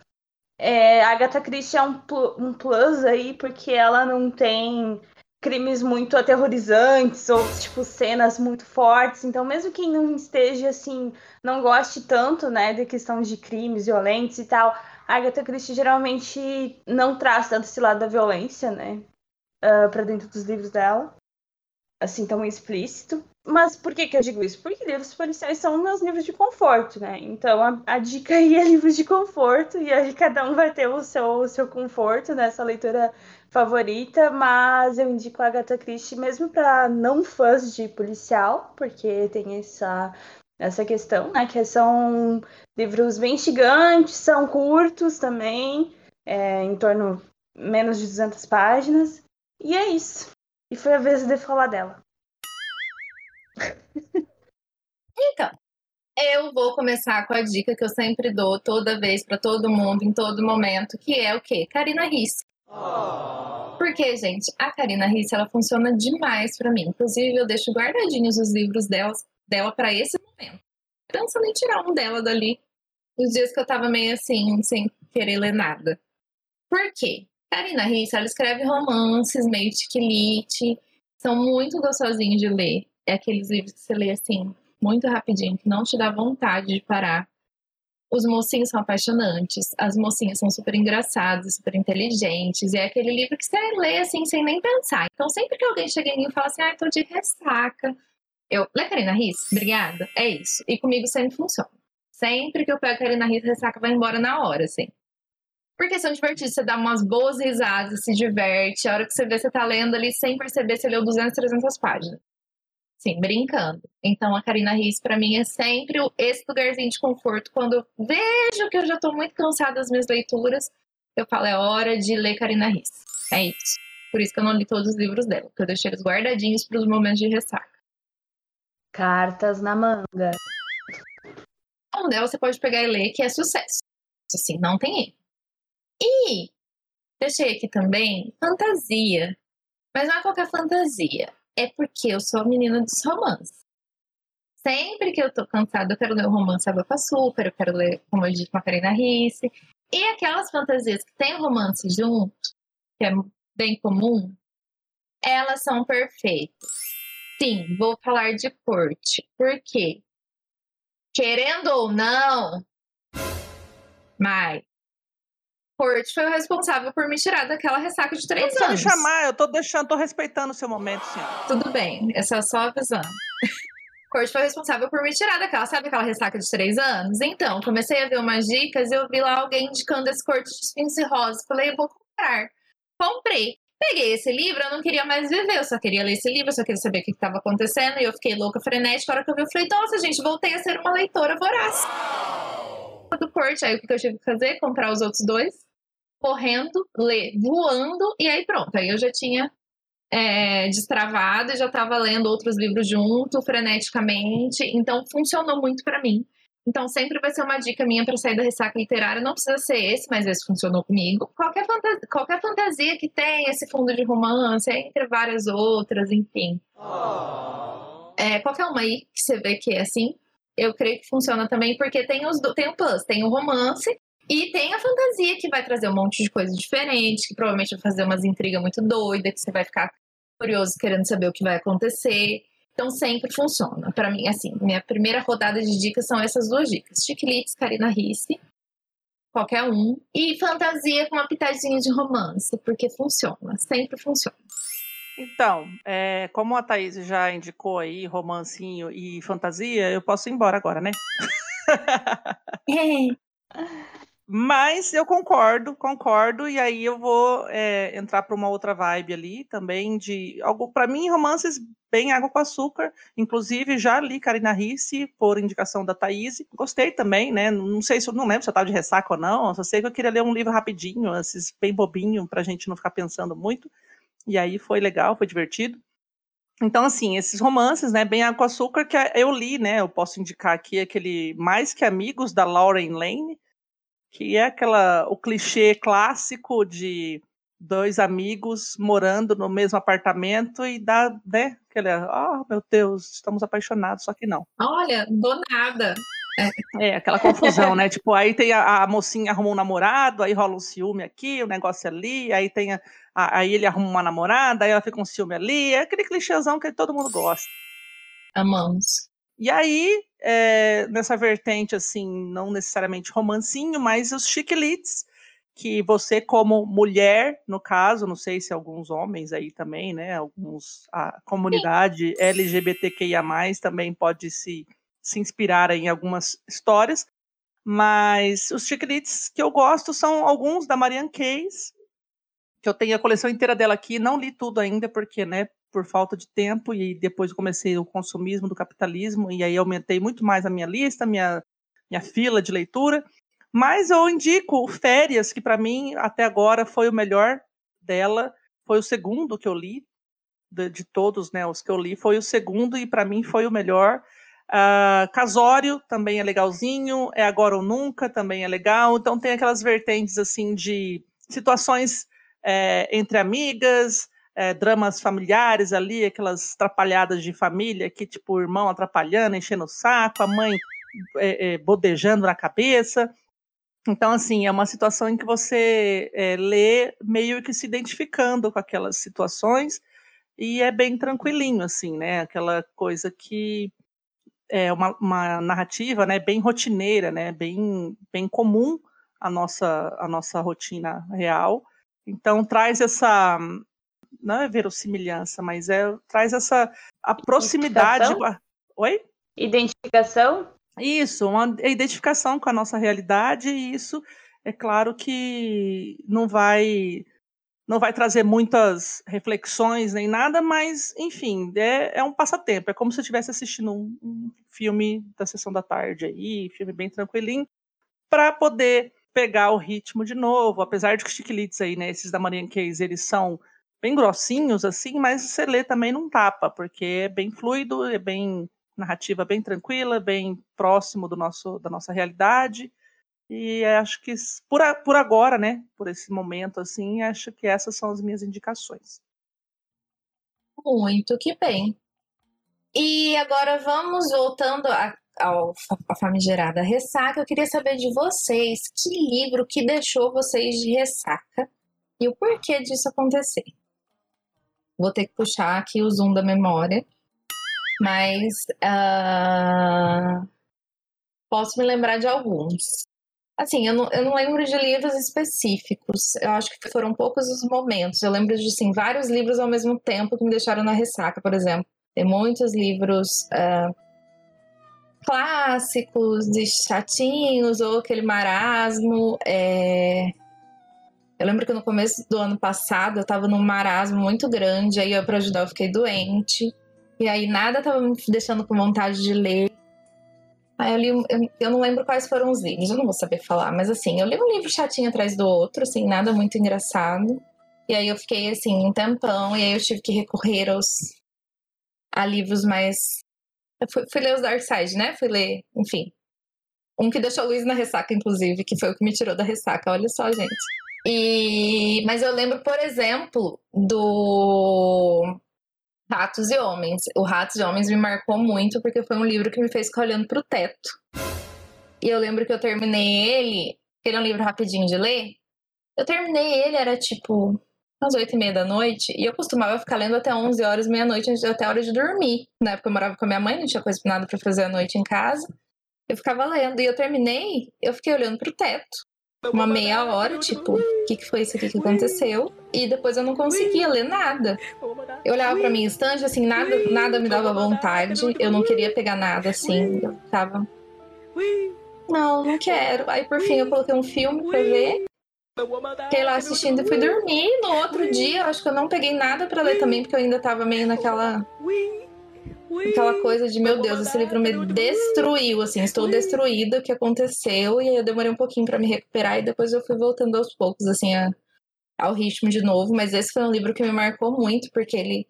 É, a Agatha Christie é um, um plus aí, porque ela não tem crimes muito aterrorizantes ou, tipo, cenas muito fortes, então mesmo quem não esteja, assim, não goste tanto, né, de questão de crimes violentos e tal, a Agatha Christie geralmente não traz tanto esse lado da violência, né, ah, pra dentro dos livros dela, assim, tão explícito. Mas por que que eu digo isso? Porque livros policiais são meus livros de conforto, né? Então a, a dica aí é livros de conforto, e aí cada um vai ter o seu, o seu conforto nessa leitura favorita, mas eu indico a Agatha Christie mesmo para não fãs de policial, porque tem essa, essa questão, né? Que são livros bem gigantes, são curtos também, é, em torno menos de 200 páginas, e é isso. E foi a vez de falar dela. Então, eu vou começar com a dica que eu sempre dou toda vez pra todo mundo, em todo momento, que é o quê? Karina Risse. Porque, gente, a Karina Risse, ela funciona demais pra mim. Inclusive, eu deixo guardadinhos os livros dela, dela para esse momento. Pensando em tirar um dela dali, nos dias que eu tava meio assim, sem querer ler nada. Por quê? Karina Risse, ela escreve romances meio tiquilite, são muito gostosinhos de ler. É aqueles livros que você lê assim, muito rapidinho, que não te dá vontade de parar. Os mocinhos são apaixonantes, as mocinhas são super engraçadas, super inteligentes, e é aquele livro que você lê assim, sem nem pensar. Então, sempre que alguém chega em mim e fala assim, ah, tô de ressaca, eu, lê Karina Riss? Obrigada. É isso. E comigo sempre funciona. Sempre que eu pego Karina Riss, ressaca vai embora na hora, assim. Porque são divertidos, você dá umas boas risadas, se diverte. A hora que você vê, você tá lendo ali sem perceber, você leu 200, 300 páginas. Sim, brincando. Então a Karina Riss, pra mim, é sempre esse lugarzinho de conforto. Quando eu vejo que eu já tô muito cansada das minhas leituras, eu falo, é hora de ler Karina Riss. É isso. Por isso que eu não li todos os livros dela, porque eu deixei eles guardadinhos pros momentos de ressaca. Cartas na manga. Um dela você pode pegar e ler, que é sucesso. Assim, não tem erro. E deixei aqui também fantasia. Mas não é qualquer fantasia. É porque eu sou a menina dos romances. Sempre que eu tô cansada, eu quero ler um romance Água com Açúcar, eu quero ler, como eu disse, Karina Risse. E aquelas fantasias que tem o romance junto, que é bem comum, elas são perfeitas. Sim, vou falar de corte. Por quê? Querendo ou não, mas Corte foi o responsável por me tirar daquela ressaca de três Não anos. me chamar, eu tô deixando, tô respeitando o seu momento, senhora. Tudo bem, essa é só avisando. Corte foi responsável por me tirar daquela, sabe aquela ressaca de três anos? Então, comecei a ver umas dicas e eu vi lá alguém indicando esse corte de espinhos e rosa. Falei, eu vou comprar. Comprei. Peguei esse livro, eu não queria mais viver, eu só queria ler esse livro, eu só queria saber o que estava acontecendo, e eu fiquei louca, frenética. A hora que eu vi, eu falei, nossa, gente, voltei a ser uma leitora voraz. Do corte, aí o que eu tive que fazer? Comprar os outros dois, correndo, ler, voando, e aí pronto. Aí eu já tinha é, destravado e já estava lendo outros livros junto, freneticamente. Então, funcionou muito para mim. Então, sempre vai ser uma dica minha para sair da ressaca literária. Não precisa ser esse, mas esse funcionou comigo. Qualquer fantasia, qualquer fantasia que tem esse fundo de romance, entre várias outras, enfim. É, qualquer uma aí que você vê que é assim, eu creio que funciona também, porque tem, os, tem o plus, tem o romance e tem a fantasia que vai trazer um monte de coisa diferente, que provavelmente vai fazer umas intrigas muito doidas, que você vai ficar curioso querendo saber o que vai acontecer. Então sempre funciona. Pra mim, assim, minha primeira rodada de dicas são essas duas dicas: Chiquilites, Karina Risse, qualquer um, e fantasia com uma pitadinha de romance, porque funciona, sempre funciona. Então, é, como a Thaís já indicou aí romancinho e fantasia, eu posso ir embora agora, né? Mas eu concordo, concordo, e aí eu vou é, entrar para uma outra vibe ali também de algo para mim romances bem água com açúcar. Inclusive já li Karina Risse por indicação da Thaís. Gostei também, né? Não sei se não lembro se eu estava de ressaca ou não. Só sei que eu queria ler um livro rapidinho, esses bem bobinho, para a gente não ficar pensando muito. E aí foi legal, foi divertido. Então, assim, esses romances, né, bem água com açúcar, que eu li, né, eu posso indicar aqui aquele Mais Que Amigos, da Lauren Lane, que é aquela, o clichê clássico de dois amigos morando no mesmo apartamento e dá, né, aquele, oh, meu Deus, estamos apaixonados, só que não. Olha, do nada. É, aquela confusão, né? Tipo, aí tem a, a mocinha arrumou um namorado, aí rola um ciúme aqui, o um negócio ali, aí tem a, a, aí ele arruma uma namorada, aí ela fica com um ciúme ali, é aquele clichêzão que todo mundo gosta. Amamos. E aí, é, nessa vertente, assim, não necessariamente romancinho, mas os chiquilites, que você, como mulher, no caso, não sei se alguns homens aí também, né? Alguns, a comunidade LGBTQIA, também pode se se inspirar em algumas histórias, mas os chiquilites que eu gosto são alguns da Marianne Case, que eu tenho a coleção inteira dela aqui, não li tudo ainda, porque, né, por falta de tempo, e depois comecei o consumismo do capitalismo, e aí aumentei muito mais a minha lista, minha, minha fila de leitura, mas eu indico Férias, que para mim, até agora, foi o melhor dela, foi o segundo que eu li, de, de todos, né, os que eu li, foi o segundo, e para mim foi o melhor, Uh, Casório também é legalzinho, é Agora ou Nunca também é legal. Então tem aquelas vertentes assim de situações é, entre amigas, é, dramas familiares ali, aquelas atrapalhadas de família que tipo o irmão atrapalhando, enchendo o saco, a mãe é, bodejando na cabeça. Então assim é uma situação em que você lê meio que se identificando com aquelas situações e é bem tranquilinho assim, né? Aquela coisa que é uma, uma, narrativa né, bem rotineira, né, bem, bem comum à nossa, à nossa rotina real. Então traz essa não é verossimilhança, mas é traz essa a proximidade. Oi? Identificação? Isso, uma identificação com a nossa realidade, e isso é claro que não vai não vai trazer muitas reflexões nem nada, mas, enfim, é, é um passatempo. É como se eu estivesse assistindo um, um, filme da sessão da tarde aí, filme bem tranquilinho, para poder pegar o ritmo de novo. Apesar de que os chiquilites aí, né, esses da Marianne Case, eles são bem grossinhos, assim, mas você lê também não tapa, porque é bem fluido, é bem narrativa bem tranquila, bem próximo do nosso, da nossa realidade. E acho que por, a, por agora, né, por esse momento assim, acho que essas são as minhas indicações. Muito que bem. E agora vamos voltando a, a famigerada ressaca. Eu queria saber de vocês que livro que deixou vocês de ressaca e o porquê disso acontecer. Vou ter que puxar aqui o zoom da memória. Mas uh, posso me lembrar de alguns. Assim, eu não, eu não lembro de livros específicos. Eu acho que foram poucos os momentos. Eu lembro de assim, vários livros ao mesmo tempo que me deixaram na ressaca, por exemplo. Tem muitos livros uh, clássicos, de chatinhos, ou aquele marasmo. É... Eu lembro que no começo do ano passado eu tava num marasmo muito grande, aí eu, pra ajudar, eu fiquei doente. E aí nada tava me deixando com vontade de ler. Aí eu li, eu, eu, não lembro quais foram os livros, eu não vou saber falar, mas assim, eu li um livro chatinho atrás do outro, assim, nada muito engraçado. E aí eu fiquei assim, um tempão, e aí eu tive que recorrer aos a livros mais. Eu fui, fui ler os Dark Side, né? Fui ler, enfim. Um que deixou a Luiz na ressaca, inclusive, que foi o que me tirou da ressaca, olha só, gente. E... Mas eu lembro, por exemplo, do Ratos e Homens. O Ratos e Homens me marcou muito porque foi um livro que me fez ficar olhando pro teto. E eu lembro que eu terminei ele, ele é um livro rapidinho de ler. Eu terminei ele, era tipo às oito e meia da noite, e eu costumava ficar lendo até onze horas, meia-noite, até a hora de dormir. Na época eu morava com a minha mãe, não tinha coisa nada para fazer à noite em casa. Eu ficava lendo, e eu terminei, eu fiquei olhando pro teto uma meia hora, tipo, o que, que foi isso aqui que aconteceu? E depois eu não conseguia ler nada. Eu olhava pra minha estante, assim, nada, nada me dava vontade. Eu não queria pegar nada, assim. Eu tava. Não, não quero. Aí por fim eu coloquei um filme pra ver. Fiquei lá assistindo e fui dormir. No outro dia, acho que eu não peguei nada para ler também, porque eu ainda tava meio naquela aquela coisa de, meu Deus, esse livro me destruiu, assim, estou destruída, o que aconteceu, e aí eu demorei um pouquinho para me recuperar, e depois eu fui voltando aos poucos, assim, a, ao ritmo de novo, mas esse foi um livro que me marcou muito, porque ele,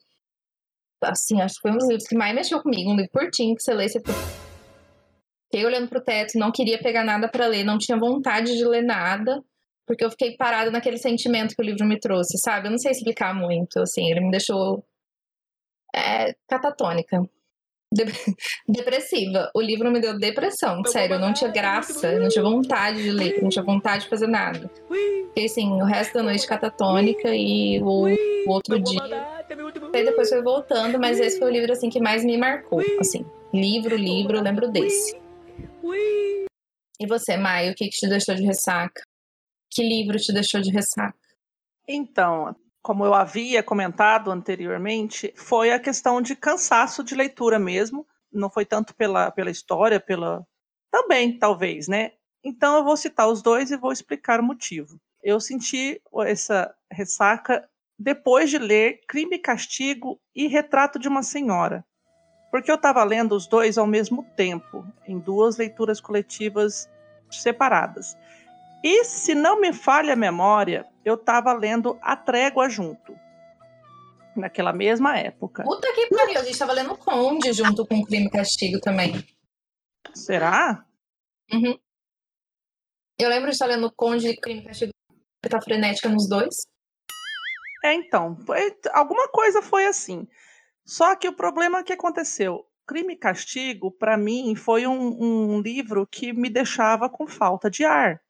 assim, acho que foi um dos livros que mais mexeu comigo, um livro curtinho, que você lê, você fiquei olhando pro teto, não queria pegar nada para ler, não tinha vontade de ler nada, porque eu fiquei parada naquele sentimento que o livro me trouxe, sabe? Eu não sei explicar muito, assim, ele me deixou é, catatônica. De depressiva. O livro me deu depressão, sério. Eu não tinha graça, eu não tinha vontade de ler, não tinha vontade de fazer nada. Fiquei assim, o resto da noite catatônica e o, o outro dia. E depois foi voltando, mas esse foi o livro assim que mais me marcou. Assim, livro, livro, eu lembro desse. E você, Maio, o que, que te deixou de ressaca? Que livro te deixou de ressaca? Então, como eu havia comentado anteriormente, foi a questão de cansaço de leitura mesmo. Não foi tanto pela, pela história, pela. Também, talvez, né? Então eu vou citar os dois e vou explicar o motivo. Eu senti essa ressaca depois de ler Crime e Castigo e Retrato de uma Senhora. Porque eu estava lendo os dois ao mesmo tempo, em duas leituras coletivas separadas. E se não me falha a memória, eu estava lendo A Trégua junto. Naquela mesma época. Puta que pariu, a gente estava lendo Conde junto com Crime e Castigo também. Será? Uhum. Eu lembro de estar lendo Conde e Crime e Castigo tá frenética nos dois. É, então, foi, alguma coisa foi assim. Só que o problema que aconteceu, Crime e Castigo, para mim, foi um, um livro que me deixava com falta de ar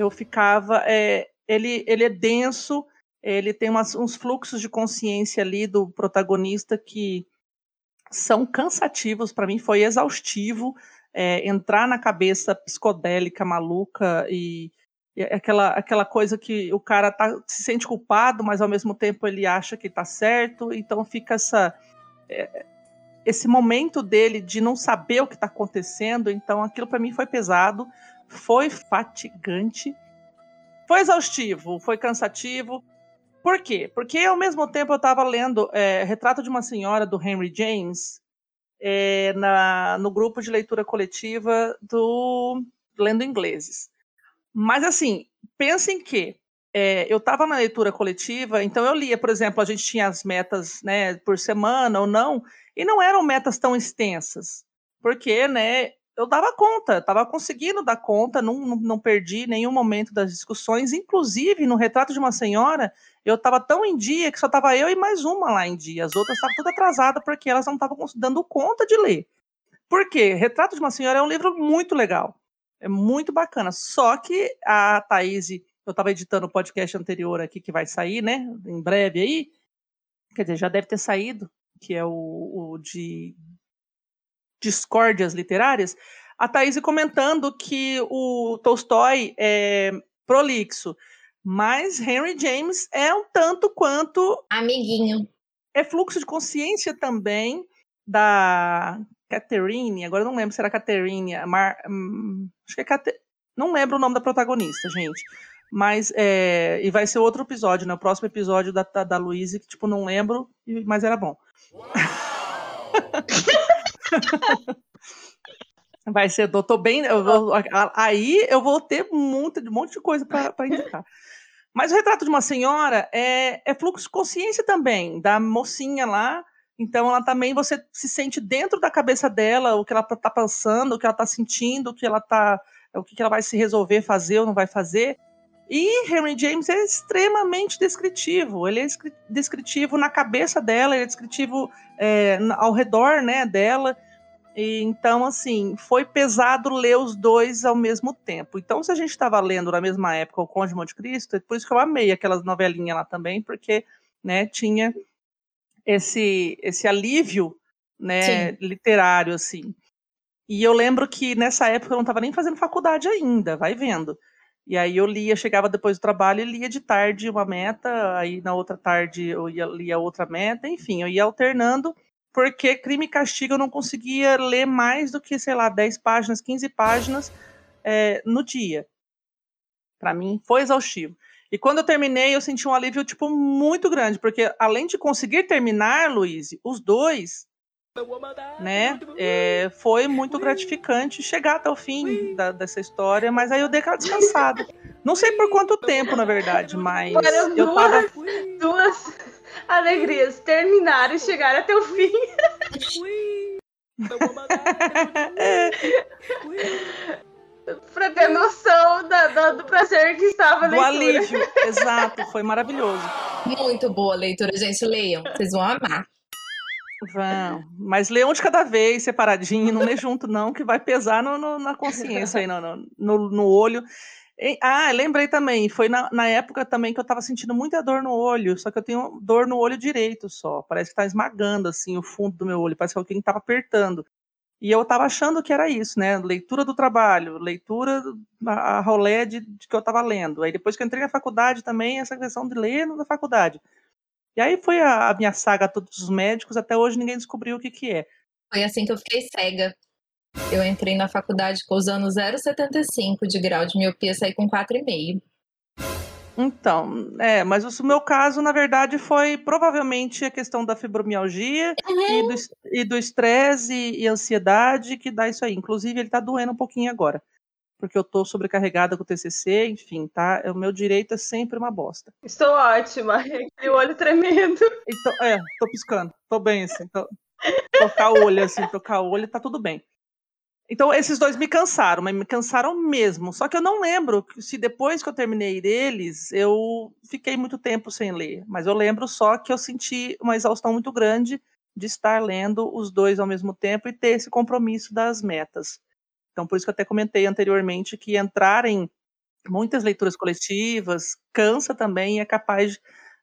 eu ficava. É, ele, ele é denso, ele tem umas, uns fluxos de consciência ali do protagonista que são cansativos, para mim foi exaustivo é, entrar na cabeça psicodélica, maluca e, aquela, aquela coisa que o cara tá, se sente culpado, mas ao mesmo tempo ele acha que está certo, então fica essa. É, esse momento dele de não saber o que está acontecendo, então aquilo para mim foi pesado foi fatigante, foi exaustivo, foi cansativo. Por quê? Porque ao mesmo tempo eu estava lendo é, Retrato de uma Senhora do Henry James é, na, no grupo de leitura coletiva do Lendo Ingleses. Mas assim, pensem que é, eu estava na leitura coletiva, então eu lia, por exemplo, a gente tinha as metas né, por semana ou não, e não eram metas tão extensas, porque né, eu dava conta, estava conseguindo dar conta, não, não, não, perdi nenhum momento das discussões, inclusive no retrato de uma senhora, eu estava tão em dia que só estava eu e mais uma lá em dia, as outras estavam todas atrasadas porque elas não estavam dando conta de ler. Por quê? Retrato de uma Senhora é um livro muito legal, é muito bacana, só que a Thaís, eu estava editando o podcast anterior aqui que vai sair, né, em breve aí, quer dizer, já deve ter saído, que é o, o de discórdias literárias, a Thaís comentando que o Tolstói é prolixo, mas Henry James é um tanto quanto Amiguinho. é fluxo de consciência também da Catherine, agora eu não lembro se era Catherine, a Mar, hum, acho que é Cate, não lembro o nome da protagonista, gente. Mas, é, e vai ser outro episódio, né? O próximo episódio da, da, da Louise, que, tipo, não lembro, mas era bom. Vai ser, tô bem. eu vou- aí eu vou ter muito, um monte de coisa para indicar. Mas o retrato de uma senhora é, é fluxo de consciência também, da mocinha lá. Então, ela também, você se sente dentro da cabeça dela, o que ela tá pensando, o que ela tá sentindo, o que ela tá. O que ela vai se resolver fazer ou não vai fazer. E Henry James é extremamente descritivo. Ele é escri- descritivo na cabeça dela, ele é descritivo é, ao redor né, dela. E, então, assim, foi pesado ler os dois ao mesmo tempo. Então, se a gente estava lendo na mesma época o Conde de Monte Cristo, é por isso que eu amei aquelas novelinhas lá também, porque né, tinha esse, esse alívio né, literário, assim. E eu lembro que nessa época eu não estava nem fazendo faculdade ainda, vai vendo. E aí eu lia, chegava depois do trabalho e lia de tarde uma meta, aí na outra tarde eu ia, lia outra meta, enfim, eu ia alternando, porque Crime e Castigo eu não conseguia ler mais do que, sei lá, 10 páginas, 15 páginas eh, no dia. Para mim foi exaustivo. E quando eu terminei, eu senti um alívio, tipo, muito grande, porque além de conseguir terminar, Luiz, os dois, né, é, foi muito gratificante chegar até o fim da- dessa história, mas aí eu dei aquela descansada. Não sei por quanto tempo, na verdade, mas Foram eu tava... duas, duas alegrias. Terminar e chegar até o fim. pra ter noção da- da- do prazer que estava na leitura. alívio, exato, foi maravilhoso. Muito boa a leitura, gente. Leiam, vocês vão amar. Vão. Mas lê um de cada vez, separadinho, não lê junto, não, que vai pesar no, no- na consciência aí, no, no, no- olho. Ah, lembrei também, foi na, na época também que eu tava sentindo muita dor no olho, só que eu tenho dor no olho direito só. Parece que tá esmagando assim o fundo do meu olho, parece que alguém tava apertando. E eu tava achando que era isso, né? Leitura do trabalho, leitura a, a rolé de, de que eu tava lendo. Aí depois que eu entrei na faculdade também, essa questão de ler na faculdade. E aí foi a, a minha saga a todos os médicos, até hoje ninguém descobriu o que que é. Foi assim que eu fiquei cega. Eu entrei na faculdade usando 0,75 de grau de miopia, saí com 4,5. Então, é, mas o meu caso, na verdade, foi provavelmente a questão da fibromialgia e do, es- e do estresse e, e ansiedade que dá isso aí. Inclusive, ele tá doendo um pouquinho agora. Porque eu tô sobrecarregada com o TCC, enfim, tá? O meu direito é sempre uma bosta. Estou ótima. Aquele olho tremendo. Então, é, tô piscando. Tô bem, assim. Tô, tocar o olho, assim, tocar o olho, tá tudo bem. Então, esses dois me cansaram, mas me cansaram mesmo. Só que eu não lembro se depois que eu terminei deles, eu fiquei muito tempo sem ler. Mas eu lembro só que eu senti uma exaustão muito grande de estar lendo os dois ao mesmo tempo e ter esse compromisso das metas. Então, por isso que eu até comentei anteriormente que entrar em muitas leituras coletivas cansa também e é capaz de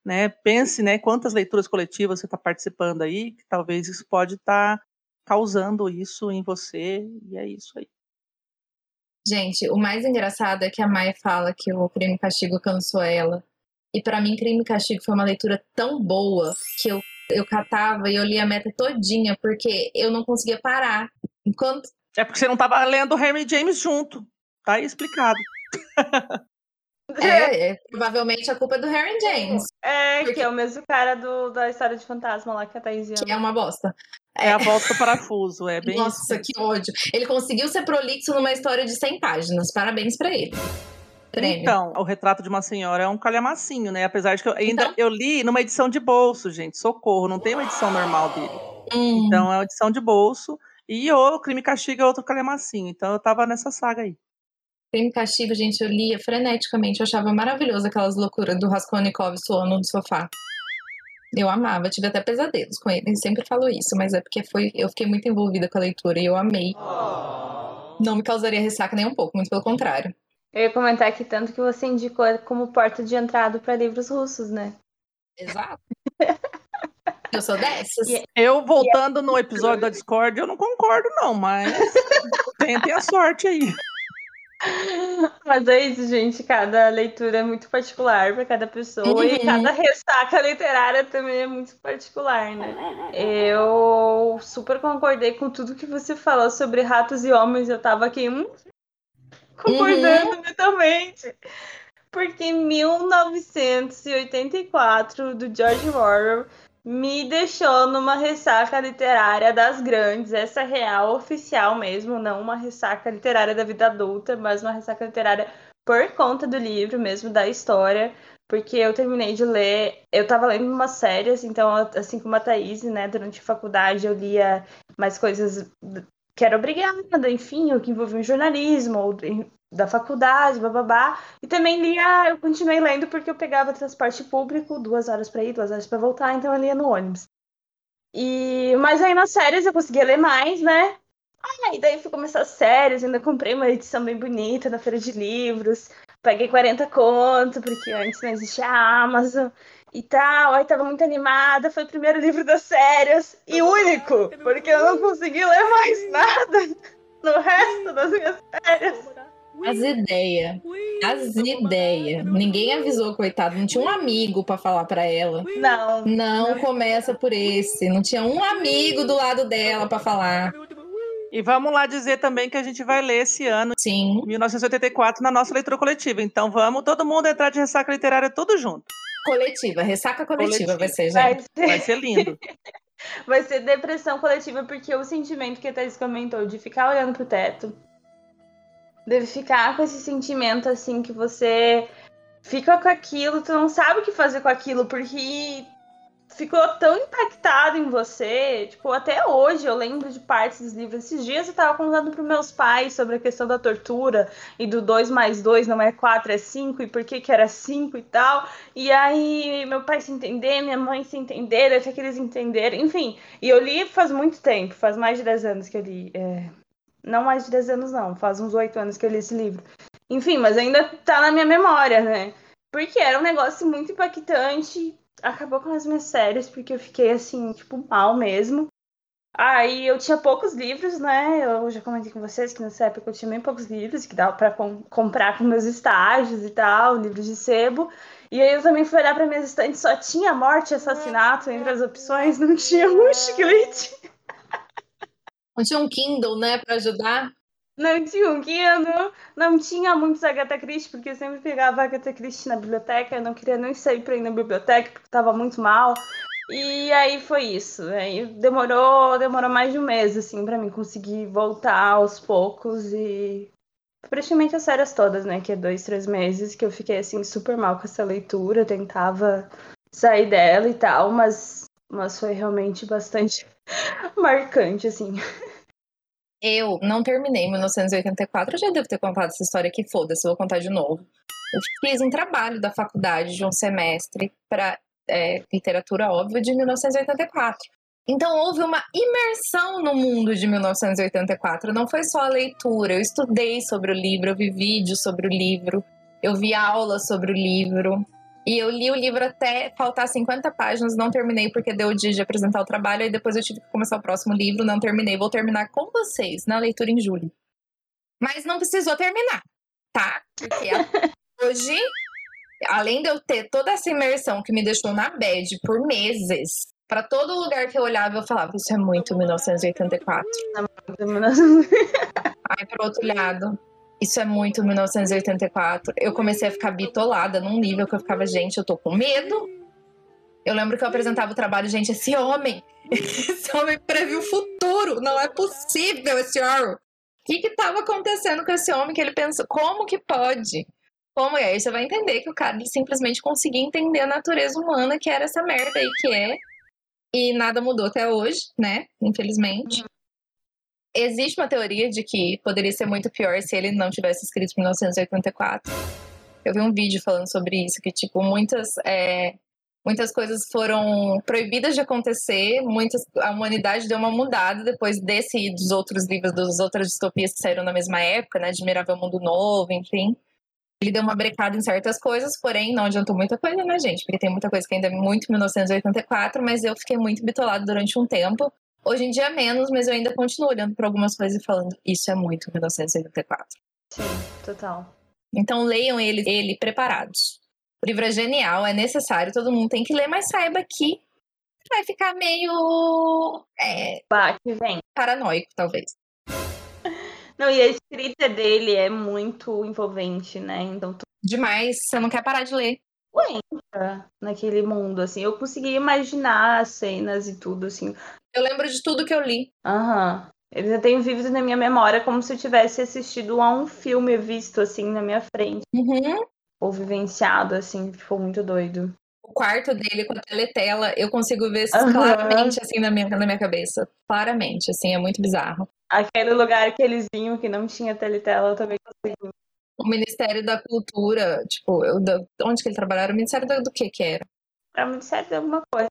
né, pense, né, quantas leituras coletivas você está participando aí, que talvez isso pode estar causando isso em você, e é isso aí. Gente, o mais engraçado é que a Maia fala que o Crime e Castigo cansou ela. E pra mim, Crime e Castigo foi uma leitura tão boa que eu, eu catava e eu li a meta todinha, porque eu não conseguia parar. Enquanto. É porque você não estava lendo Henry James junto, tá aí explicado. É, é, provavelmente a culpa é do Harry James, É, Porque- que é o mesmo cara do, da história de fantasma lá que a Thaís que é uma bosta. É a volta do parafuso, é bem Nossa, isso. que ódio. Ele conseguiu ser prolixo numa história de 100 páginas. Parabéns pra ele. Prêmio. Então, o retrato de uma senhora é um calhamacinho, né? Apesar de que eu ainda Então. eu li numa edição de bolso, gente. Socorro, não tem uma edição normal dele. Hum, Então é uma edição de bolso. E o Crime e Castigo é outro calhamacinho. Então eu tava nessa saga aí. Crime e Castigo, gente, eu lia freneticamente. Eu achava maravilhoso aquelas loucuras do Raskolnikov suando no sofá. Eu amava, tive até pesadelos com ele. Ele sempre falou isso, mas é porque foi, eu fiquei muito envolvida com a leitura e eu amei. Não me causaria ressaca nem um pouco, muito pelo contrário. Eu ia comentar aqui tanto que você indicou como porta de entrada para livros russos, né? Exato. Eu sou dessas. E- Eu, voltando no episódio da Discord, eu não concordo, não, mas tentem a sorte aí. Mas é isso, gente. Cada leitura é muito particular para cada pessoa e Uhum. cada ressaca literária também é muito particular, né? Eu super concordei com tudo que você falou sobre ratos e homens. Eu tava aqui hum, concordando mentalmente. Porque 1984, do George Orwell, me deixou numa ressaca literária das grandes, essa é real, oficial mesmo, não uma ressaca literária da vida adulta, mas uma ressaca literária por conta do livro mesmo, da história, porque eu terminei de ler, eu tava lendo umas séries, então, assim como a Thaís, né, durante a faculdade eu lia mais coisas que era obrigada, enfim, o que envolvia jornalismo, ou da faculdade, bababá. E também lia, eu continuei lendo porque eu pegava transporte público, duas horas pra ir, duas horas pra voltar, então eu lia no ônibus. E, mas aí nas séries eu conseguia ler mais, né? Aí daí fui começar as séries, ainda comprei uma edição bem bonita na feira de livros. Paguei 40 conto, porque antes não existia a Amazon e tal. Aí tava muito animada, foi o primeiro livro das séries e único, porque eu não consegui ler mais nada no resto das minhas férias. As ideias. As ideias. Ninguém avisou, coitado. Não tinha um amigo pra falar pra ela. Não, Não começa por esse. Não tinha um amigo do lado dela pra falar. E vamos lá dizer também que a gente vai ler esse ano, Sim. 1984, na nossa leitura coletiva. Então vamos todo mundo entrar de ressaca literária tudo junto. Coletiva. Ressaca coletiva Coletiva. vai ser, vai gente. ser, Vai ser lindo. vai ser depressão coletiva, porque o sentimento que a Thaís comentou de ficar olhando pro teto, deve ficar com esse sentimento assim que você fica com aquilo, tu não sabe o que fazer com aquilo, porque ficou tão impactado em você, tipo, até hoje eu lembro de partes dos livros. Esses dias eu tava contando pros meus pais sobre a questão da tortura e do 2 mais 2 não é 4, é 5, e por que que era 5 e tal. E aí meu pai se entender, minha mãe se entender, até que eles entenderam, enfim. E eu li faz muito tempo, faz mais de 10 anos que eu li. é, Não mais de 10 anos não, faz uns 8 anos que eu li esse livro. Enfim, mas ainda tá na minha memória, né? Porque era um negócio muito impactante. Acabou com as minhas séries, porque eu fiquei assim, tipo, mal mesmo. Aí eu tinha poucos livros, né? Eu já comentei com vocês que nessa época eu tinha bem poucos livros, que dava pra com- comprar com meus estágios e tal, livros de sebo. E aí eu também fui olhar pra minhas estantes, só tinha morte e assassinato entre as opções, não tinha um chiclete. Não tinha um Kindle, né, pra ajudar? Não tinha um Kindle, não tinha muitos Agatha Christie, porque eu sempre pegava Agatha Christie na biblioteca, eu não queria nem sair pra ir na biblioteca, porque tava muito mal. E aí foi isso. Aí demorou, demorou mais de um mês, assim, pra mim conseguir voltar aos poucos e praticamente as séries todas, né? Que é dois, três meses, que eu fiquei assim super mal com essa leitura, tentava sair dela e tal, mas, mas foi realmente bastante marcante, assim. Eu não terminei 1984, eu já devo ter contado essa história aqui, foda-se, vou contar de novo. Eu fiz um trabalho da faculdade de um semestre para literatura, óbvio, de 1984. Então houve uma imersão no mundo de 1984. Não foi só a leitura, eu estudei sobre o livro, eu vi vídeos sobre o livro, eu vi aulas sobre o livro. E eu li o livro até faltar 50 páginas, não terminei porque deu o dia de apresentar o trabalho, aí depois eu tive que começar o próximo livro, não terminei. Vou terminar com vocês na leitura em julho. Mas não precisou terminar, tá? Porque hoje, além de eu ter toda essa imersão que me deixou na bad por meses, pra todo lugar que eu olhava eu falava, isso é muito 1984. Aí, por outro lado, isso é muito 1984. Eu comecei a ficar bitolada num nível que eu ficava, gente, eu tô com medo. Eu lembro que eu apresentava o trabalho, gente, esse homem, esse homem previu o futuro, não é possível esse homem. O que que tava acontecendo com esse homem que ele pensou, como que pode? Como é? Aí você vai entender que o cara simplesmente conseguia entender a natureza humana, que era essa merda aí que é. E nada mudou até hoje, né? Infelizmente existe uma teoria de que poderia ser muito pior se ele não tivesse escrito em 1984. Eu vi um vídeo falando sobre isso, que, tipo, muitas, é, muitas coisas foram proibidas de acontecer, muitas, a humanidade deu uma mudada depois desse e dos outros livros, das outras distopias que saíram na mesma época, né? Admirável Mundo Novo, enfim. Ele deu uma brecada em certas coisas, porém não adiantou muita coisa, né, gente? Porque tem muita coisa que ainda é muito 1984, mas eu fiquei muito bitolado durante um tempo. Hoje em dia menos, mas eu ainda continuo olhando para algumas coisas e falando, isso é muito 1984. Sim, total. Então leiam ele, ele preparados. O livro é genial, é necessário, todo mundo tem que ler, mas saiba que vai ficar meio é, Bah, que vem. paranoico, talvez. Não, e a escrita dele é muito envolvente, né? Então tu Demais, você não quer parar de ler. Entra naquele mundo, assim. Eu consegui imaginar as cenas e tudo, assim. Eu lembro de tudo que eu li. Aham. Eles eu tenho vívido na minha memória como se eu tivesse assistido a um filme visto, assim, na minha frente. Uhum. Ou vivenciado, assim. Ficou muito doido. O quarto dele com a teletela, eu consigo ver Aham. claramente assim na minha, na minha cabeça. Claramente, assim, é muito bizarro. Aquele lugar que eles vinham que não tinha teletela, eu também consegui. O Ministério da Cultura, tipo, eu, da- onde que ele trabalhava? O Ministério da- do que que era? É muito sério de alguma coisa,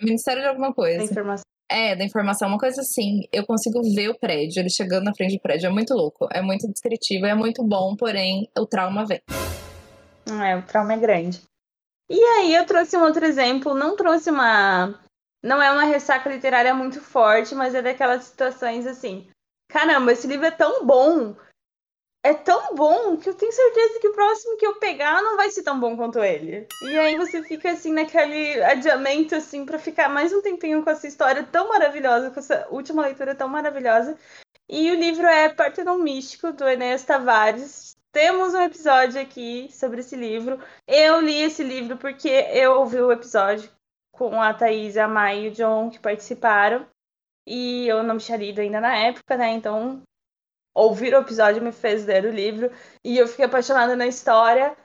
O Ministério de alguma da coisa. informação. É, da informação, uma coisa assim. Eu consigo ver o prédio, ele chegando na frente do prédio. É muito louco, é muito descritivo, é muito bom, porém o trauma vem. É, o trauma é grande. E aí eu trouxe um outro exemplo, não trouxe uma. Não é uma ressaca literária muito forte, mas é daquelas situações assim. Caramba, esse livro é tão bom. É tão bom que eu tenho certeza que o próximo que eu pegar não vai ser tão bom quanto ele. E aí você fica assim naquele adiamento assim para ficar mais um tempinho com essa história tão maravilhosa, com essa última leitura tão maravilhosa. E o livro é Partenon Místico, do Enéas Tavares. Temos um episódio aqui sobre esse livro. Eu li esse livro porque eu ouvi o episódio com a Thaís, a Mai e o John que participaram. E eu não tinha lido ainda na época, né? Então, ouvir o episódio me fez ler o livro. E eu fiquei apaixonada na história.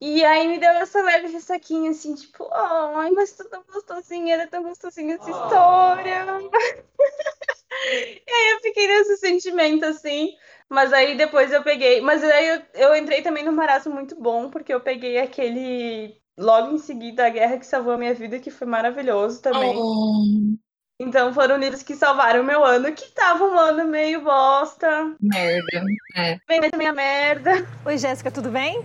E aí me deu essa leve ressaquinha, assim, tipo, ai, mas tá tão gostosinha, era tão gostosinha essa história. e aí eu fiquei nesse sentimento, assim. Mas aí depois eu peguei. Mas aí eu, eu entrei também num marasmo muito bom, porque eu peguei aquele. Logo em seguida, A Guerra que Salvou a Minha Vida, que foi maravilhoso também. Oh, Então foram livros que salvaram o meu ano, que tava um ano meio bosta. merda. É. Vem da minha merda. Oi, Jéssica, tudo bem?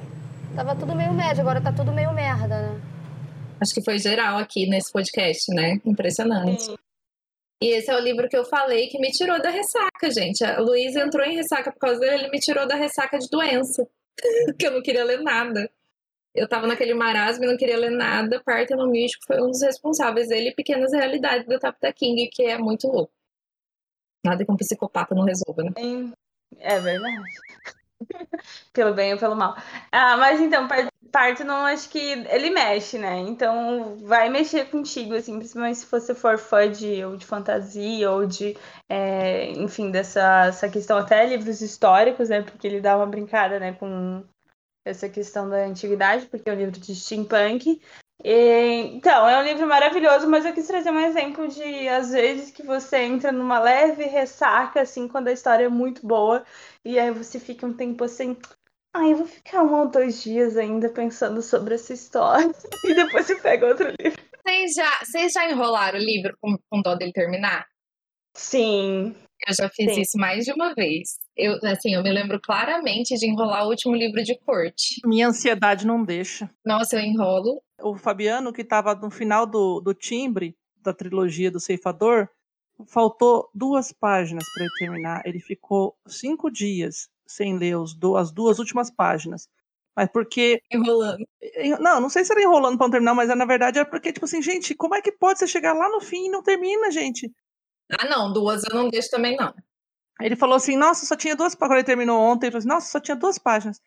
Tava tudo meio médio, agora tá tudo meio merda, né? Acho que foi geral aqui nesse podcast, né? Impressionante. Sim. E esse é o livro que eu falei que me tirou da ressaca, gente. A Luísa entrou em ressaca por causa dele, ele me tirou da ressaca de doença. que eu não queria ler nada. Eu tava naquele marasmo e não queria ler nada. Partenon Místico foi um dos responsáveis. Ele Pequenas Realidades do Tapta King, que é muito louco. Nada que um psicopata não resolva, né? É verdade. pelo bem ou pelo mal. Ah, mas então, Par- Parthenon, acho que ele mexe, né? Então, vai mexer contigo, assim, principalmente se você for fã de, ou de fantasia, ou de, é, enfim, dessa essa questão, até livros históricos, né? Porque ele dá uma brincada, né, com essa questão da antiguidade, porque é um livro de steampunk. E, então, é um livro maravilhoso, mas eu quis trazer um exemplo de, às vezes, que você entra numa leve ressaca, assim, quando a história é muito boa, e aí você fica um tempo assim, ai, eu vou ficar um ou dois dias ainda pensando sobre essa história, e depois você pega outro livro. Vocês já, vocês já enrolaram o livro com, com dó dele terminar? Sim, Eu já fiz Sim. isso mais de uma vez. Eu, assim, eu me lembro claramente de enrolar o último livro de corte. Minha ansiedade não deixa. Nossa, eu enrolo. O Fabiano, que estava no final do, do timbre da trilogia do Ceifador, faltou duas páginas para ele terminar. Ele ficou cinco dias sem ler os do- as duas últimas páginas. Mas porque. Enrolando. Não, não sei se era enrolando para não terminar, mas na verdade era porque, tipo assim, gente, como é que pode você chegar lá no fim e não termina, gente? Ah, não, duas eu não deixo também, não. Ele falou assim, nossa, só tinha duas páginas. Quando ele terminou ontem, ele falou assim, nossa, só tinha duas páginas.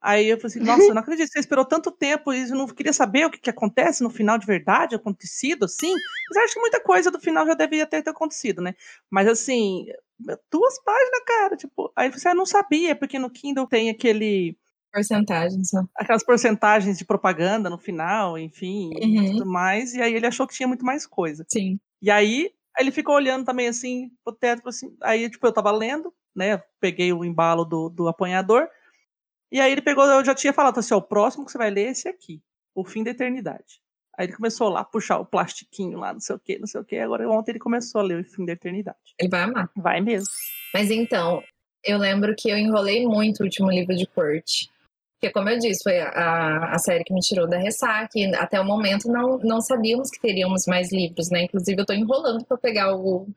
Aí eu falei assim, nossa, eu não acredito você esperou tanto tempo e não queria saber o que, que acontece no final de verdade, acontecido, assim. Mas acho que muita coisa do final já devia ter, ter acontecido, né? Mas assim, duas páginas, cara, tipo. Aí você não sabia, porque no Kindle tem aquele Porcentagem só. aquelas porcentagens de propaganda no final, enfim, e Uhum. tudo mais. E aí ele achou que tinha muito mais coisa. Sim. E aí ele ficou olhando também assim pro teto, assim. Aí, tipo, eu tava lendo, né? Peguei o embalo do, do apanhador. E aí ele pegou, eu já tinha falado assim, ó, o próximo que você vai ler é esse aqui, O Fim da Eternidade. Aí ele começou lá a puxar o plastiquinho lá, não sei o que, não sei o que. Agora ontem ele começou a ler O Fim da Eternidade. Ele vai amar. Vai mesmo. Mas então, eu lembro que eu enrolei muito o último livro de corte. Porque, como eu disse, foi a, a série que me tirou da ressaca e até o momento não, não sabíamos que teríamos mais livros, né? Inclusive, eu tô enrolando para pegar o,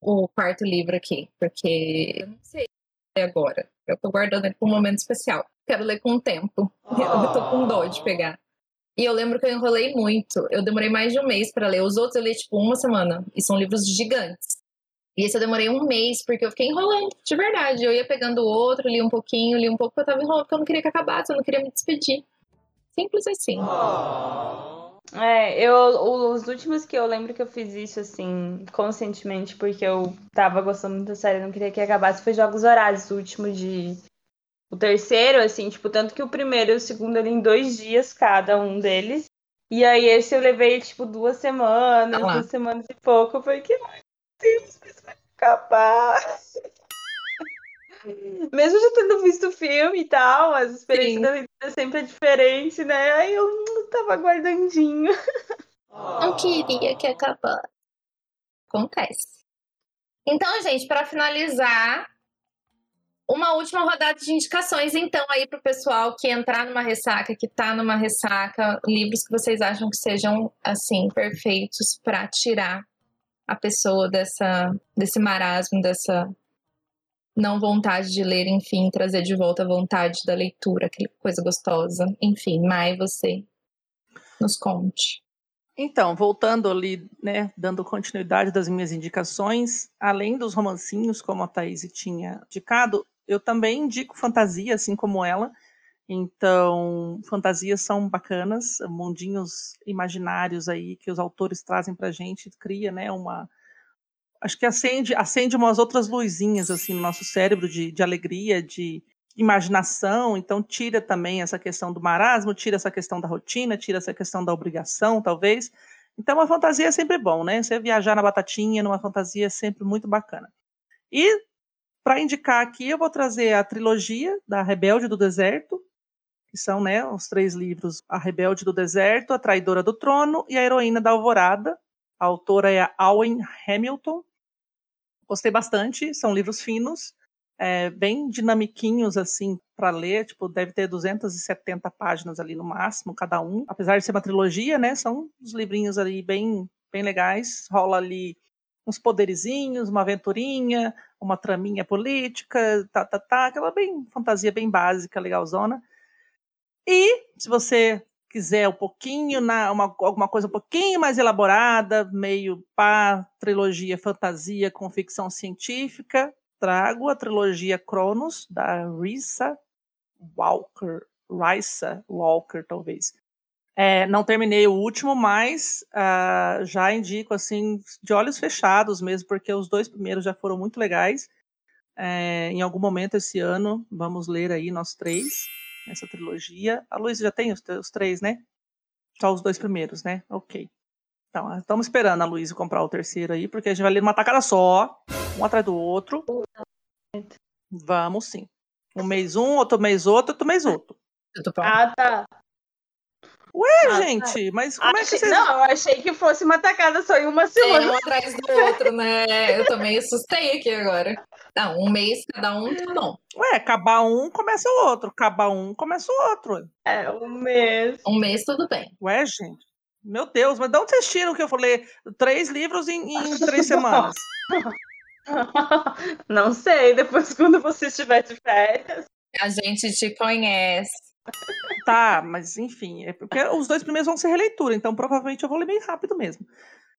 o quarto livro aqui, porque eu não sei agora. Eu tô guardando ele para um momento especial. Quero ler com o tempo. Eu tô com dó de pegar. E eu lembro que eu enrolei muito. Eu demorei mais de um mês para ler. Os outros eu li tipo uma semana. E são livros gigantes. E esse eu demorei um mês, porque eu fiquei enrolando, de verdade. Eu ia pegando outro, li um pouquinho, li um pouco, porque eu tava enrolando, porque eu não queria que acabasse, eu não queria me despedir. Simples assim. É, eu, os últimos que eu lembro que eu fiz isso, assim, conscientemente, porque eu tava gostando muito da série, não queria que acabasse, foi Jogos Horários, o último de. O terceiro, assim, tipo, tanto que o primeiro e o segundo ali em dois dias cada um deles. E aí esse eu levei, tipo, duas semanas, lá. duas semanas e pouco, porque, Deus, isso vai acabar. Mesmo já tendo visto o filme e tal, as experiências Sim. da leitura sempre é diferente, né? Aí eu tava guardandinho. Não queria que acabasse. Acontece. Então, gente, para finalizar, uma última rodada de indicações, então, aí pro pessoal que entrar numa ressaca, que tá numa ressaca, livros que vocês acham que sejam, assim, perfeitos para tirar a pessoa dessa, desse marasmo, dessa não vontade de ler, enfim, trazer de volta a vontade da leitura, aquela coisa gostosa. Enfim, Mai, você nos conte. Então, voltando ali, né, dando continuidade das minhas indicações, além dos romancinhos, como a Thaís tinha indicado, eu também indico fantasia, assim como ela. Então, fantasias são bacanas, mundinhos imaginários aí que os autores trazem pra gente, cria, né, uma acho que acende, acende umas outras luzinhas assim no nosso cérebro de, de alegria, de imaginação, então tira também essa questão do marasmo, tira essa questão da rotina, tira essa questão da obrigação, talvez. Então, uma fantasia é sempre bom, né? Você viajar na batatinha numa fantasia é sempre muito bacana. E para indicar aqui, eu vou trazer a trilogia da Rebelde do Deserto, que são, né, os três livros: A Rebelde do Deserto, A Traidora do Trono e A Heroína da Alvorada. A autora é a Owen Hamilton. Gostei bastante, são livros finos, é, bem dinamiquinhos assim para ler, tipo, deve ter 270 páginas ali no máximo cada um. Apesar de ser uma trilogia, né, são uns livrinhos ali bem bem legais. Rola ali uns poderizinhos, uma aventurinha, uma traminha política, tá, tá, tá, aquela bem fantasia bem básica, legalzona. E se você quiser um pouquinho, na, uma, alguma coisa um pouquinho mais elaborada, meio pá, trilogia fantasia com ficção científica, trago a trilogia Cronos, da Risa Walker, Risa Walker, talvez. É, não terminei o último, mas ah, já indico assim de olhos fechados mesmo, porque os dois primeiros já foram muito legais. É, em algum momento esse ano vamos ler aí nós três essa trilogia. A Luísa já tem os, os três, né? Só os dois primeiros, né? Ok. Então, estamos esperando a Luísa comprar o terceiro aí, porque a gente vai ler numa tacada só, um atrás do outro. Vamos sim. Um mês um, outro mês outro, outro mês outro. Ah, tá. Ué, Ah, gente, mas como é que Achei- vocês. Não, eu achei que fosse uma tacada só em uma É, semana. um atrás do outro, né? Eu também assustei aqui agora. Não, um mês cada um, tá bom. Ué, acabar um, começa o outro. Acabar um, começa o outro. É, um mês. Um mês, tudo bem. Ué, gente. Meu Deus, mas de onde vocês tiram que eu falei três livros em, em três semanas? Não sei, depois quando você estiver de férias. A gente te conhece. Tá, mas enfim, é porque os dois primeiros vão ser releitura, então provavelmente eu vou ler bem rápido mesmo.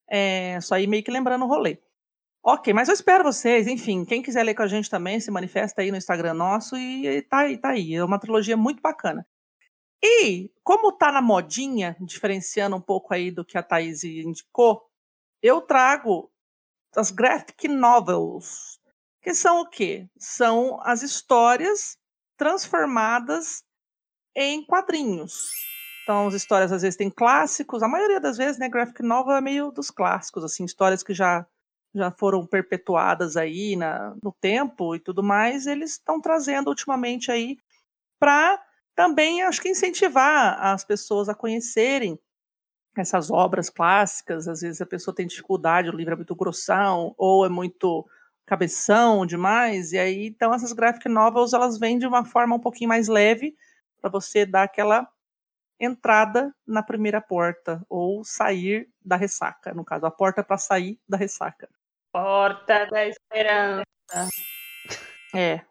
É, só ir meio que lembrando o rolê. Ok, mas eu espero vocês, enfim, quem quiser ler com a gente também, se manifesta aí no Instagram nosso e, e tá aí, tá aí. É uma trilogia muito bacana. E, como tá na modinha, diferenciando um pouco aí do que a Thaís indicou, eu trago as graphic novels, que são o quê? São as histórias transformadas em quadrinhos. Então, as histórias às vezes têm clássicos, a maioria das vezes, né, graphic novel é meio dos clássicos, assim, histórias que já já foram perpetuadas aí na, no tempo e tudo mais, eles estão trazendo ultimamente aí para também, acho que incentivar as pessoas a conhecerem essas obras clássicas. Às vezes a pessoa tem dificuldade, o livro é muito grossão ou é muito cabeção demais, e aí então essas graphic novels elas vêm de uma forma um pouquinho mais leve para você dar aquela entrada na primeira porta ou sair da ressaca, no caso, a porta para sair da ressaca. Porta da Esperança. É.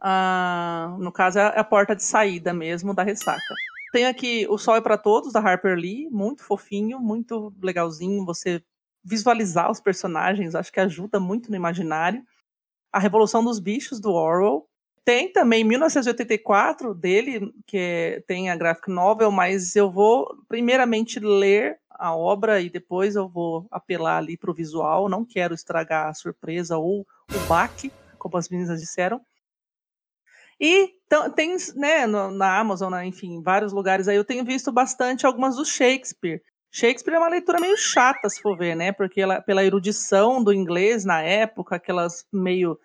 Ah, no caso, é a porta de saída mesmo da ressaca. Tem aqui O Sol é para Todos, da Harper Lee, muito fofinho, muito legalzinho. Você visualizar os personagens, acho que ajuda muito no imaginário. A Revolução dos Bichos, do Orwell. Tem também 1984 dele, que é, tem a graphic novel, mas eu vou primeiramente ler a obra e depois eu vou apelar ali para o visual. Não quero estragar a surpresa ou o baque, como as meninas disseram. E tem, né, na Amazon, né, enfim, vários lugares aí, eu tenho visto bastante algumas do Shakespeare. Shakespeare é uma leitura meio chata, se for ver, né? Porque ela, pela erudição do inglês na época, aquelas meio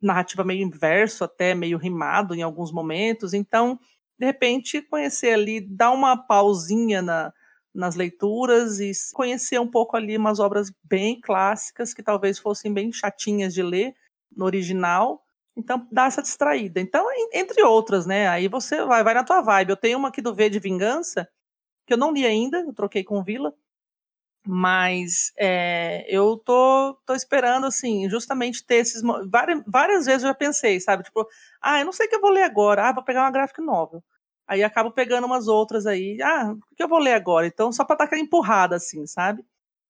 narrativa meio inverso, até meio rimado em alguns momentos. Então, de repente, conhecer ali, dar uma pausinha na, nas leituras e conhecer um pouco ali umas obras bem clássicas que talvez fossem bem chatinhas de ler no original. Então, dá essa distraída. Então, entre outras, né? Aí você vai, vai na tua vibe. Eu tenho uma aqui do V de Vingança, que eu não li ainda, eu troquei com Vila, mas é, eu tô, tô esperando, assim, justamente ter esses. Várias, várias vezes eu já pensei, sabe? Tipo, ah, eu não sei o que eu vou ler agora, ah, vou pegar uma graphic novel. Aí acabo pegando umas outras aí, ah, o que eu vou ler agora? Então, só pra dar aquela empurrada, assim, sabe?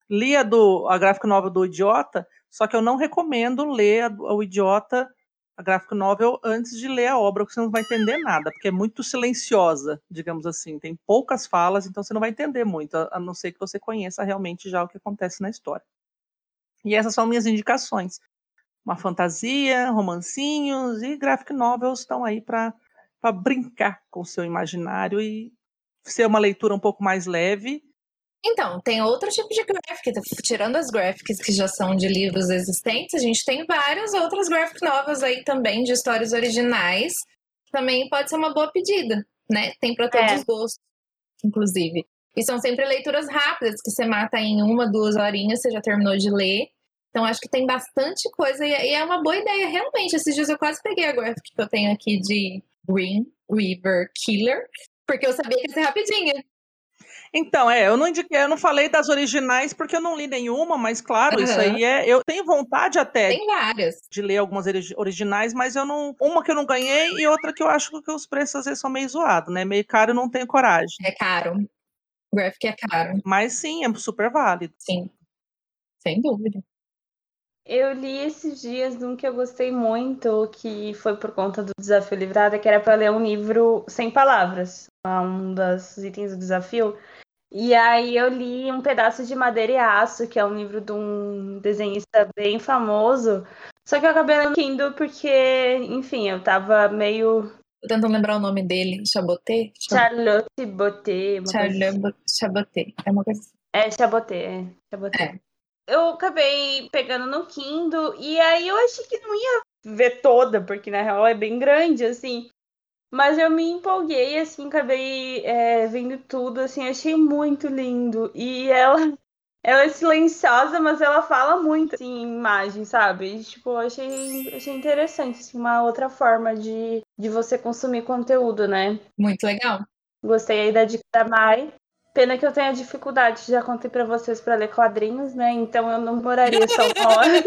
Li a, do, a graphic novel do Idiota, só que eu não recomendo ler a, o Idiota a graphic novel antes de ler a obra, porque você não vai entender nada, porque é muito silenciosa, digamos assim. Tem poucas falas, então você não vai entender muito, a não ser que você conheça realmente já o que acontece na história. E essas são minhas indicações. Uma fantasia, romancinhos e graphic novels estão aí para brincar com o seu imaginário e ser uma leitura um pouco mais leve então, tem outro tipo de graphic, tirando as graphics que já são de livros existentes, a gente tem várias outras graphic novas aí também de histórias originais. Também pode ser uma boa pedida, né? Tem para todos é. os gostos, inclusive. E são sempre leituras rápidas, que você mata em uma, duas horinhas, você já terminou de ler. Então, acho que tem bastante coisa e é uma boa ideia, realmente. Esses dias eu quase peguei a graphic que eu tenho aqui de Green River Killer, porque eu sabia que ia ser rapidinha. Então, é, eu não indiquei, eu não falei das originais porque eu não li nenhuma, mas claro, uhum. isso aí é. Eu tenho vontade até Tem várias. de ler algumas originais, mas eu não. Uma que eu não ganhei e outra que eu acho que os preços às vezes são meio zoados, né? Meio caro eu não tenho coragem. É caro. O graphic é caro. Mas sim, é super válido. Sim. Sem dúvida. Eu li esses dias um que eu gostei muito, que foi por conta do desafio livrada, que era para ler um livro sem palavras. Um dos itens do desafio e aí eu li um pedaço de Madeira e Aço, que é um livro de um desenhista bem famoso. Só que eu acabei lendo Kindle porque, enfim, eu tava meio. Tô tentando lembrar o nome dele. Chaboté? Charlotte Boté. Charlotte Chaboté. É uma coisa assim. É, Chaboté, é. Chaboté. É. Eu acabei pegando no Kindle e aí eu achei que não ia ver toda, porque na real é bem grande, assim. Mas eu me empolguei, assim, acabei é, vendo tudo, assim, achei muito lindo. E ela, ela é silenciosa, mas ela fala muito, assim, em imagem, sabe? E, tipo, achei, achei interessante, assim, uma outra forma de, de você consumir conteúdo, né? Muito legal. Gostei aí da dica da Mai. Pena que eu tenha dificuldade, já contei para vocês para ler quadrinhos, né? Então eu não moraria só uma hora.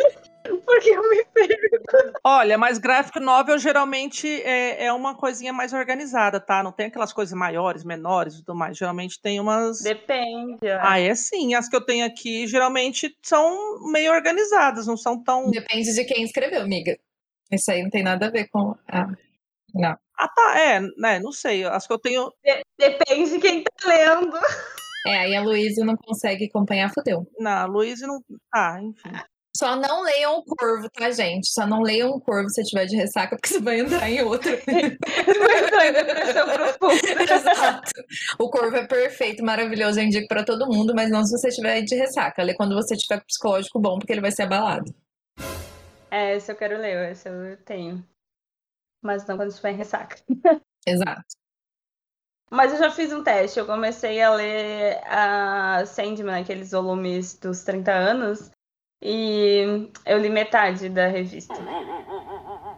Porque eu me perco. Olha, mas graphic novel geralmente é, é uma coisinha mais organizada, tá? Não tem aquelas coisas maiores, menores e tudo mais. Geralmente tem umas. Depende. É. Ah, é sim. As que eu tenho aqui geralmente são meio organizadas, não são tão. Depende de quem escreveu, amiga. Isso aí não tem nada a ver com. Ah, não. Ah, tá. É, né? Não sei. As que eu tenho. Depende de quem tá lendo. É, aí a Luísa não consegue acompanhar, fodeu. Não, a Luísa não. Ah, enfim. Só não leiam o corvo, tá, gente? Só não leiam o corvo se tiver de ressaca, porque você vai entrar em outro. Exato. O corvo é perfeito, maravilhoso, eu indico pra todo mundo, mas não se você tiver de ressaca. Lê quando você tiver psicológico bom, porque ele vai ser abalado. É, esse eu quero ler, esse eu tenho. Mas não quando estiver em ressaca. Exato. Mas eu já fiz um teste. Eu comecei a ler a Sandman, aqueles volumes dos 30 anos. E eu li metade da revista.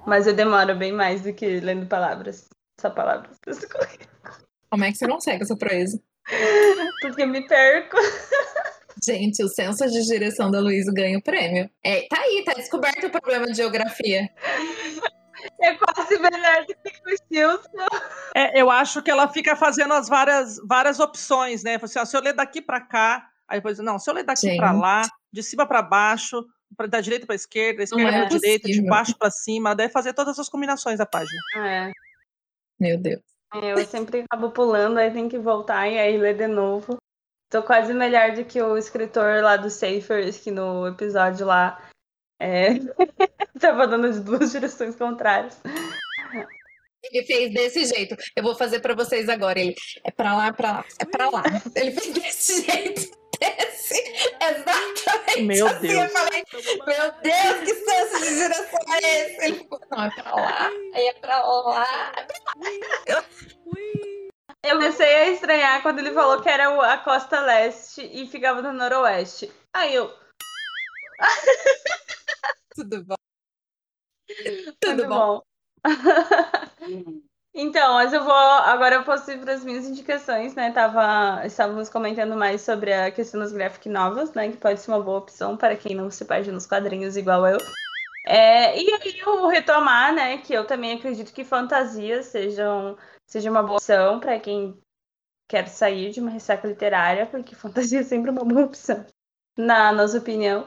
Mas eu demoro bem mais do que lendo palavras. essa palavra. Como é que você consegue essa proeza? Porque me perco. Gente, o senso de direção da Luísa ganha o prêmio. É, tá aí, tá descoberto o problema de geografia. É quase melhor do que o Gilson. É, eu acho que ela fica fazendo as várias, várias opções, né? Assim, ó, se eu ler daqui para cá, aí depois, não, se eu ler daqui para lá, de cima para baixo, pra, da direita para esquerda, da esquerda é para direita, de possível. baixo para cima, deve fazer todas as combinações da página. É. Meu Deus. Eu sempre acabo pulando, aí tem que voltar e aí ler de novo. Tô quase melhor do que o escritor lá do Safers, que no episódio lá é... tava dando as duas direções contrárias. Ele fez desse jeito. Eu vou fazer pra vocês agora. Ele é pra lá, pra lá, é pra lá. Ele fez desse jeito. Desse. Exatamente. Meu assim. Deus. Eu falei, meu Deus, que senso de direção é esse? Ele falou, não, é pra lá, aí é pra lá. Eu comecei a estranhar quando ele falou que era a costa leste e ficava no noroeste. Aí eu, Tudo bom. Tudo Muito bom. então, mas eu vou. Agora eu posso ir para as minhas indicações, né? Tava, estávamos comentando mais sobre a questão das graphic novels, né? Que pode ser uma boa opção para quem não se perde nos quadrinhos igual eu. É, e aí eu vou retomar, né? Que eu também acredito que fantasias sejam, seja uma boa opção para quem quer sair de uma ressaca literária, porque fantasia é sempre uma boa opção, na nossa opinião.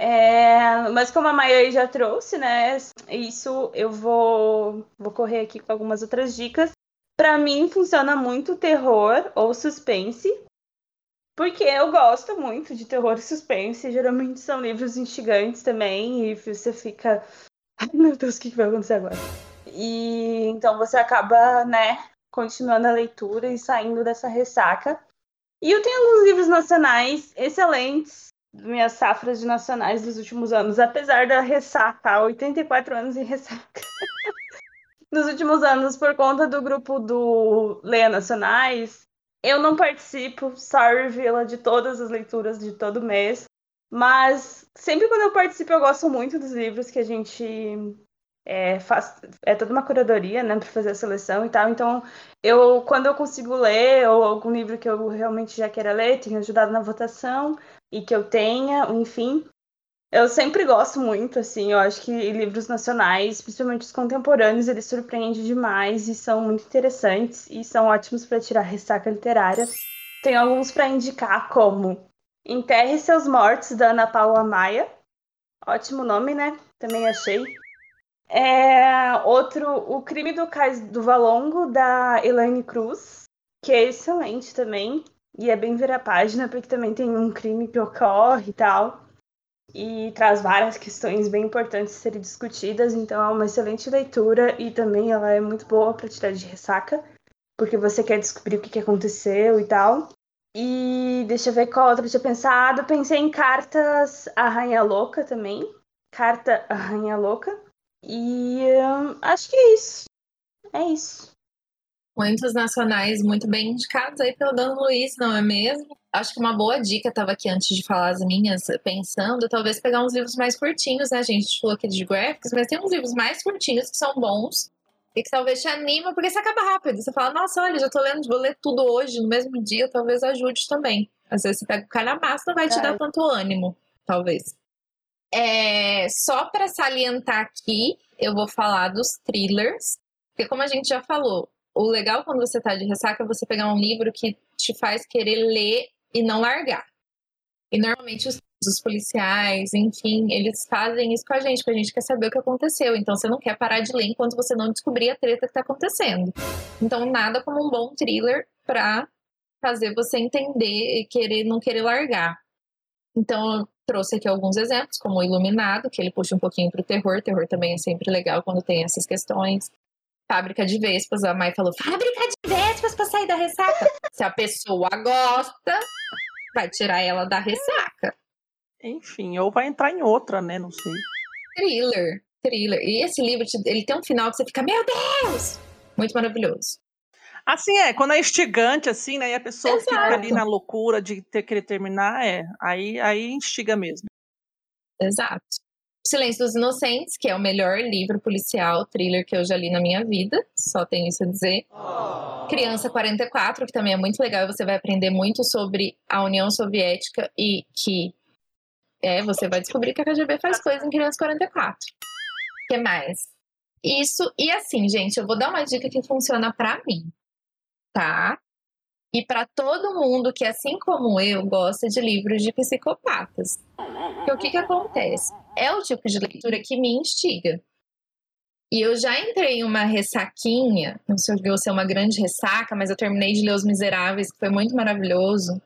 É, mas como a Maia já trouxe, né? Isso eu vou, vou correr aqui com algumas outras dicas. Pra mim funciona muito terror ou suspense, porque eu gosto muito de terror e suspense. Geralmente são livros instigantes também, e você fica. Ai meu Deus, o que que vai acontecer agora? E então você acaba, né, continuando a leitura e saindo dessa ressaca. E eu tenho alguns livros nacionais excelentes minhas safras de nacionais dos últimos anos, apesar da ressaca, 84 anos em ressaca. Nos últimos anos, por conta do grupo do Leia Nacionais, eu não participo, sorry, Vila, de todas as leituras de todo mês, mas sempre quando eu participo, eu gosto muito dos livros que a gente é, faz. É toda uma curadoria, né, para fazer a seleção e tal. Então, eu, quando eu consigo ler, ou algum livro que eu realmente já queira ler, tenho ajudado na votação e que eu tenha, enfim. Eu sempre gosto muito, assim, eu acho que livros nacionais, principalmente os contemporâneos, eles surpreendem demais e são muito interessantes e são ótimos para tirar ressaca literária. Tem alguns para indicar, como Enterre Seus Mortos, da Ana Paula Maia. Ótimo nome, né? Também achei. É, outro, O Crime do Cais do Valongo, da Elaine Cruz, que é excelente também. E é bem ver a página, porque também tem um crime que ocorre e tal. E traz várias questões bem importantes a serem discutidas. Então é uma excelente leitura e também ela é muito boa para tirar de ressaca, porque você quer descobrir o que, aconteceu e tal. E deixa eu ver qual outra eu tinha pensado. Pensei em Cartas à Rainha Louca também. Carta à Rainha Louca. E hum, acho que é isso. É isso. Muitos nacionais muito bem indicados aí pelo Dano Luiz, não é mesmo? Acho que uma boa dica, estava aqui antes de falar as minhas, pensando, talvez pegar uns livros mais curtinhos, né? A gente falou aqui de graphics, mas tem uns livros mais curtinhos que são bons e que talvez te anima, porque você acaba rápido. Você fala, nossa, olha, já tô lendo, vou ler tudo hoje, no mesmo dia, talvez ajude também. Às vezes você pega o cara massa, não vai te É. dar tanto ânimo, talvez. É, só para salientar aqui, eu vou falar dos thrillers, porque como a gente já falou, o legal quando você tá de ressaca é você pegar um livro que te faz querer ler e não largar. E normalmente os, os policiais, enfim, eles fazem isso com a gente, porque a gente quer saber o que aconteceu. Então você não quer parar de ler enquanto você não descobrir a treta que tá acontecendo. Então nada como um bom thriller pra fazer você entender e querer não querer largar. Então eu trouxe aqui alguns exemplos, como o Iluminado, que ele puxa um pouquinho pro terror. Terror também é sempre legal quando tem essas questões. Fábrica de Vespas, a Mai falou, fábrica de Vespas pra sair da ressaca. Se a pessoa gosta, vai tirar ela da ressaca. Enfim, ou vai entrar em outra, né? Não sei. Thriller, thriller. E esse livro, ele tem um final que você fica, meu Deus! Muito maravilhoso. Assim é, quando é instigante, assim, né? E a pessoa fica Exato. ali na loucura de ter querer terminar, é. Aí, aí instiga mesmo. Exato. Silêncio dos Inocentes, que é o melhor livro policial, thriller que eu já li na minha vida, só tenho isso a dizer. Criança 44, que também é muito legal, você vai aprender muito sobre a União Soviética e que é, você vai descobrir que a KGB faz coisa em Criança 44. O que mais? Isso, e assim, gente, eu vou dar uma dica que funciona pra mim, tá? E pra todo mundo que, assim como eu, gosta de livros de psicopatas. Porque o que que acontece? É o tipo de leitura que me instiga. E eu já entrei em uma ressaquinha, não sei se ser uma grande ressaca, mas eu terminei de ler Os Miseráveis, que foi muito maravilhoso.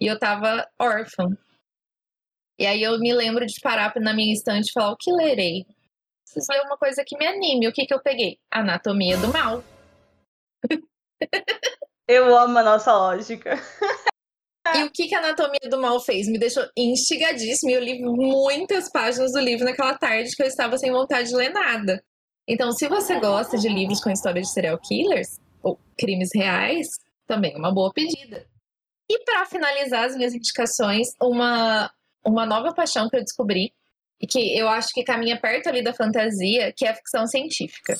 E eu tava órfã. E aí eu me lembro de parar na minha estante e falar: o que lerei? Preciso ler uma coisa que me anime. O que, que eu peguei? Anatomia do Mal. Eu amo a nossa lógica. E o que, que a Anatomia do Mal fez? Me deixou instigadíssima. E eu li muitas páginas do livro naquela tarde que eu estava sem vontade de ler nada. Então, se você gosta de livros com história de serial killers ou crimes reais, também é uma boa pedida. E para finalizar as minhas indicações, uma, uma nova paixão que eu descobri e que eu acho que caminha perto ali da fantasia, que é a ficção científica.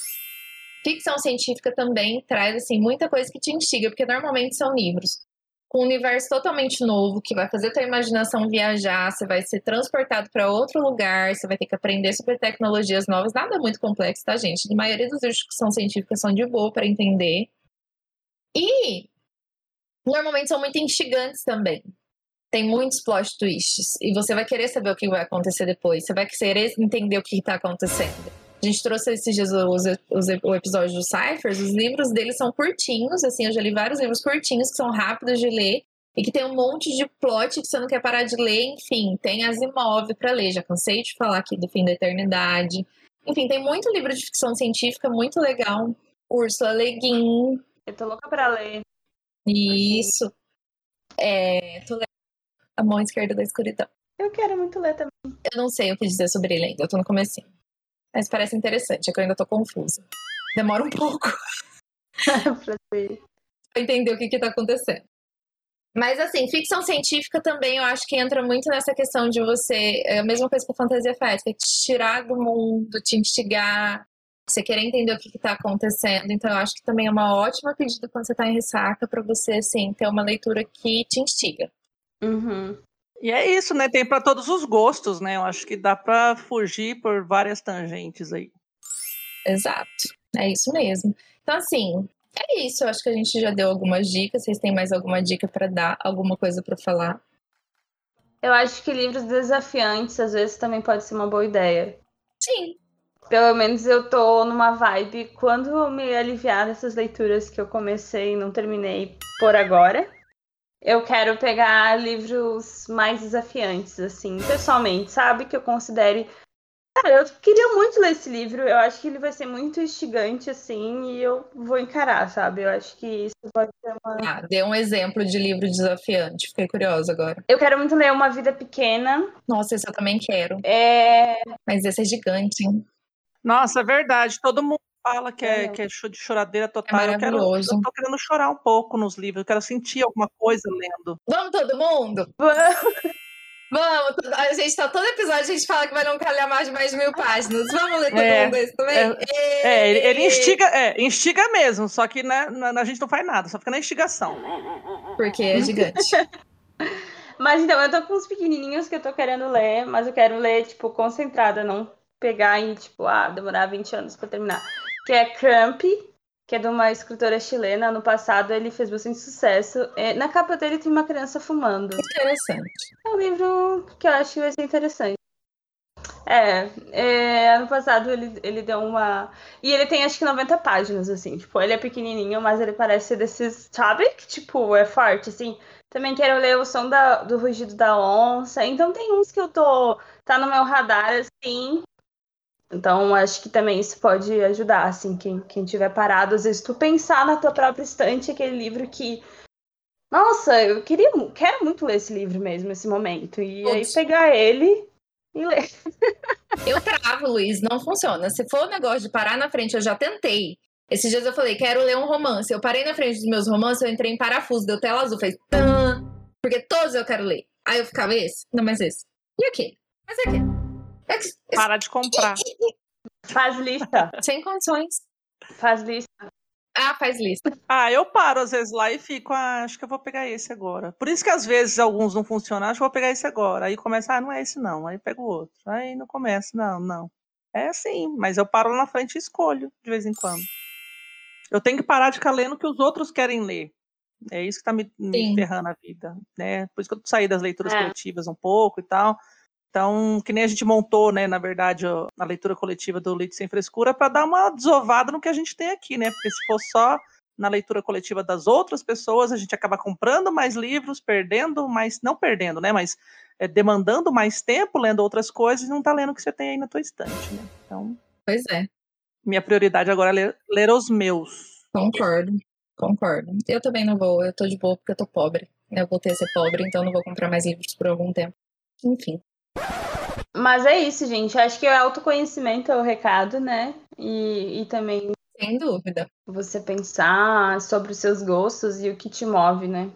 Ficção científica também traz assim muita coisa que te instiga, porque normalmente são livros com um universo totalmente novo, que vai fazer tua imaginação viajar, você vai ser transportado para outro lugar, você vai ter que aprender sobre tecnologias novas, nada muito complexo, tá, gente? A maioria dos livros de ficção científica são de boa para entender. E normalmente são muito instigantes também. Tem muitos plot twists e você vai querer saber o que vai acontecer depois, você vai querer entender o que está acontecendo. A gente trouxe esses dias os, os, o episódio dos Cyphers, os livros deles são curtinhos, assim, eu já li vários livros curtinhos que são rápidos de ler e que tem um monte de plot que você não quer parar de ler, enfim, tem Asimov para ler, já cansei de falar aqui do Fim da Eternidade. Enfim, tem muito livro de ficção científica muito legal. Úrsula Le Guin. Eu tô louca pra ler. Isso. É, tô lendo A Mão Esquerda da Escuridão. Eu quero muito ler também. Eu não sei o que dizer sobre ele ainda, eu tô no comecinho. Mas parece interessante, é que eu ainda tô confusa. Demora um pouco pra entender o que que tá acontecendo. Mas assim, ficção científica também eu acho que entra muito nessa questão de você. É a mesma coisa que a fantasia faz, que é te tirar do mundo, te instigar, você querer entender o que está acontecendo. Então, eu acho que também é uma ótima pedida quando você está em ressaca para você, assim, ter uma leitura que te instiga. Uhum. E é isso, né? Tem para todos os gostos, né? Eu acho que dá para fugir por várias tangentes aí. Exato. É isso mesmo. Então, assim, é isso. Eu acho que a gente já deu algumas dicas. Vocês têm mais alguma dica para dar? Alguma coisa para falar? Eu acho que livros desafiantes às vezes também pode ser uma boa ideia. Sim. Pelo menos eu tô numa vibe. Quando eu me aliviar dessas leituras que eu comecei e não terminei por agora, eu quero pegar livros mais desafiantes, assim, pessoalmente, sabe? Que eu considere. Cara, eu queria muito ler esse livro. Eu acho que ele vai ser muito instigante, assim, e eu vou encarar, sabe? Eu acho que isso pode ser uma. Ah, dê um exemplo de livro desafiante. Fiquei curiosa agora. Eu quero muito ler Uma Vida Pequena. Nossa, esse eu também quero. É. Mas esse é gigante, hein? Nossa, é verdade. Todo mundo fala que é, É. que é de choradeira total. eu, quero, eu tô querendo chorar um pouco nos livros. Eu quero sentir alguma coisa lendo. Vamos todo mundo? Vamos, todo- a gente tá todo episódio, a gente fala que vai não calhar mais de mais de mil páginas. Vamos ler todo É, mundo esse também? É, ele, ele instiga, é, instiga mesmo, só que né, na- a gente não faz nada, só fica na instigação. Porque é gigante. Mas então, eu tô com uns pequenininhos que eu tô querendo ler, mas eu quero ler, tipo, concentrada, não pegar e, tipo, ah, demorar 20 anos pra terminar. Que é Crump, que é de uma escritora chilena. No passado ele fez bastante sucesso. É, na capa dele tem uma criança fumando. Interessante. É um livro que eu acho que vai ser interessante. É, é, ano passado ele, ele deu uma. E ele tem acho que 90 páginas, assim. Tipo, ele é pequenininho, mas ele parece ser desses, sabe? Que, tipo, é forte, assim. Também quero ler o som da, do rugido da onça. Então tem uns que eu tô. Tá no meu radar, assim. Então acho que também isso pode ajudar, assim, quem, quem tiver parado. Às vezes tu pensar na tua própria estante aquele livro que. Nossa, eu queria, quero muito ler esse livro mesmo, nesse momento. E aí pegar ele e ler. Eu travo, Luiz, não funciona. Se for o negócio de parar na frente, eu já tentei. Esses dias eu falei, quero ler um romance. Eu parei na frente dos meus romances, eu entrei em parafuso, deu tela azul, fez tan, porque todos eu quero ler. Aí eu ficava, esse? Não, mas esse. E aquele? Mas aquele? É Para de comprar. Faz lista. Sem condições. Faz lista. Ah, faz lista. Ah, eu paro às vezes lá e fico, ah, acho que eu vou pegar esse agora. Por isso que às vezes alguns não funcionam, acho que eu vou pegar esse agora. Aí começa, ah, não é esse não. Aí pego o outro. Aí não começa, não, não. É assim, mas eu paro lá na frente e escolho de vez em quando. Eu tenho que parar de ficar lendo o que os outros querem ler. É isso que tá me, me ferrando a vida, né? Por isso que eu saí das leituras É. coletivas um pouco e tal. Então, que nem a gente montou, né, na verdade, a leitura coletiva do Leite Sem Frescura para dar uma desovada no que a gente tem aqui, né? Porque se for só na leitura coletiva das outras pessoas, a gente acaba comprando mais livros, perdendo mais, não perdendo, né, mas é, demandando mais tempo lendo outras coisas e não tá lendo o que você tem aí na tua estante, né? Então, Pois é, minha prioridade agora é ler, ler os meus. concordo. Concordo. Eu também não vou, eu tô de boa porque eu tô pobre. Eu voltei a ser pobre, então não vou comprar mais livros por algum tempo. Enfim. Mas é isso, gente. Acho que o autoconhecimento é o recado, né? E, e também Sem dúvida. você pensar sobre os seus gostos e o que te move, né?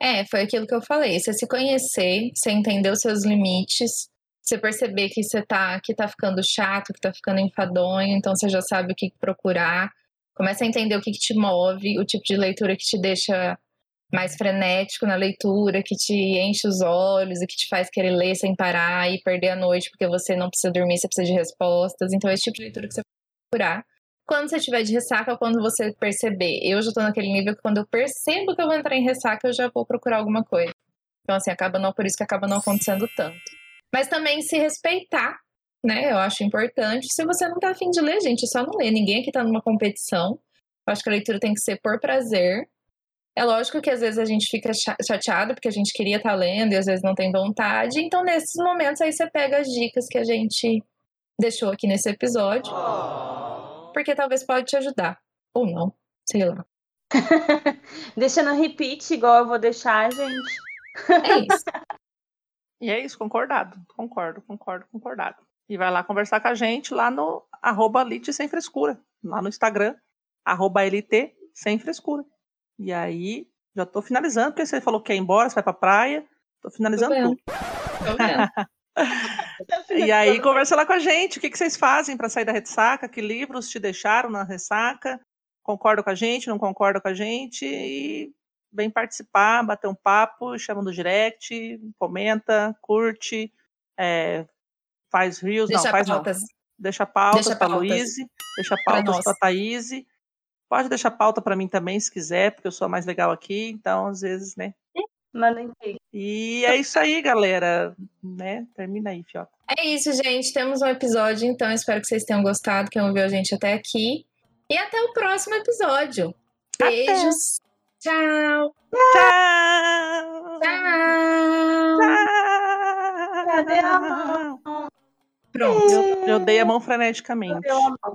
É, foi aquilo que eu falei. Você se conhecer, você entender os seus limites, você perceber que você tá, que tá ficando chato, que tá ficando enfadonho, então você já sabe o que procurar. Começa a entender o que, que te move, o tipo de leitura que te deixa mais frenético na leitura, que te enche os olhos e que te faz querer ler sem parar e perder a noite porque você não precisa dormir, você precisa de respostas. Então, esse tipo de leitura que você vai procurar. Quando você tiver de ressaca, quando você perceber. Eu já tô naquele nível que quando eu percebo que eu vou entrar em ressaca, eu já vou procurar alguma coisa. Então, assim, acaba não, por isso que acaba não acontecendo tanto. Mas também se respeitar, né? Eu acho importante. Se você não tá afim de ler, gente, é só não ler. Ninguém aqui tá numa competição. Eu acho que a leitura tem que ser por prazer. É lógico que às vezes a gente fica cha- chateado porque a gente queria estar lendo e às vezes não tem vontade. Então, nesses momentos aí você pega as dicas que a gente deixou aqui nesse episódio. Porque talvez pode te ajudar. Ou não. Sei lá. Deixa no repeat, igual eu vou deixar, gente. É isso. E é isso, concordado. Concordo, concordo, concordado. E vai lá conversar com a gente lá no arroba Lite Sem Frescura. Lá no Instagram, arroba LT Sem Frescura. E aí, já tô finalizando, porque você falou que quer ir embora, você vai pra praia. Tô finalizando vendo. tudo. Tô vendo. E aí, conversa lá com a gente. O que, que vocês fazem para sair da ressaca? Que livros te deixaram na ressaca? Concorda com a gente? Não concorda com a gente? E vem participar, bater um papo, chama no direct, comenta, curte, é, faz reels, Deixa não, faz pautas. não. Deixa pautas para. Luíse, deixa pautas para Thaís. Pode deixar pauta para mim também, se quiser, porque eu sou a mais legal aqui, então às vezes, né? Mandem. E é isso aí, galera, né? Termina aí, Fiota. É isso, gente. Temos um episódio, então espero que vocês tenham gostado, quem ouviu a gente até aqui. E até o próximo episódio. Beijos. Tchau. Tchau! Tchau. Cadê a mão? Pronto. Eu, eu dei a mão freneticamente. Cadê a mão?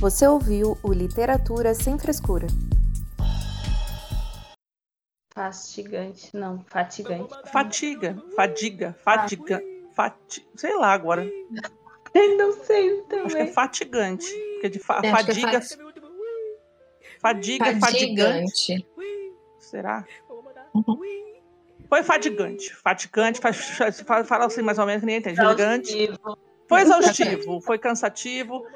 Você ouviu o Literatura Sem Frescura. Fastigante. Não, fatigante. Fatiga, fadiga, fadiga, fati... sei lá agora. Não sei Acho que é também. fatigante. Porque de fa- É, que é fadiga, fati- fadiga, fadigante. Fadigante. Será? Uhum. Foi fadigante. Fatigante, fa- fa- fala assim mais ou menos que ninguém entende. Fatigante. Exaustivo. Foi exaustivo, foi cansativo.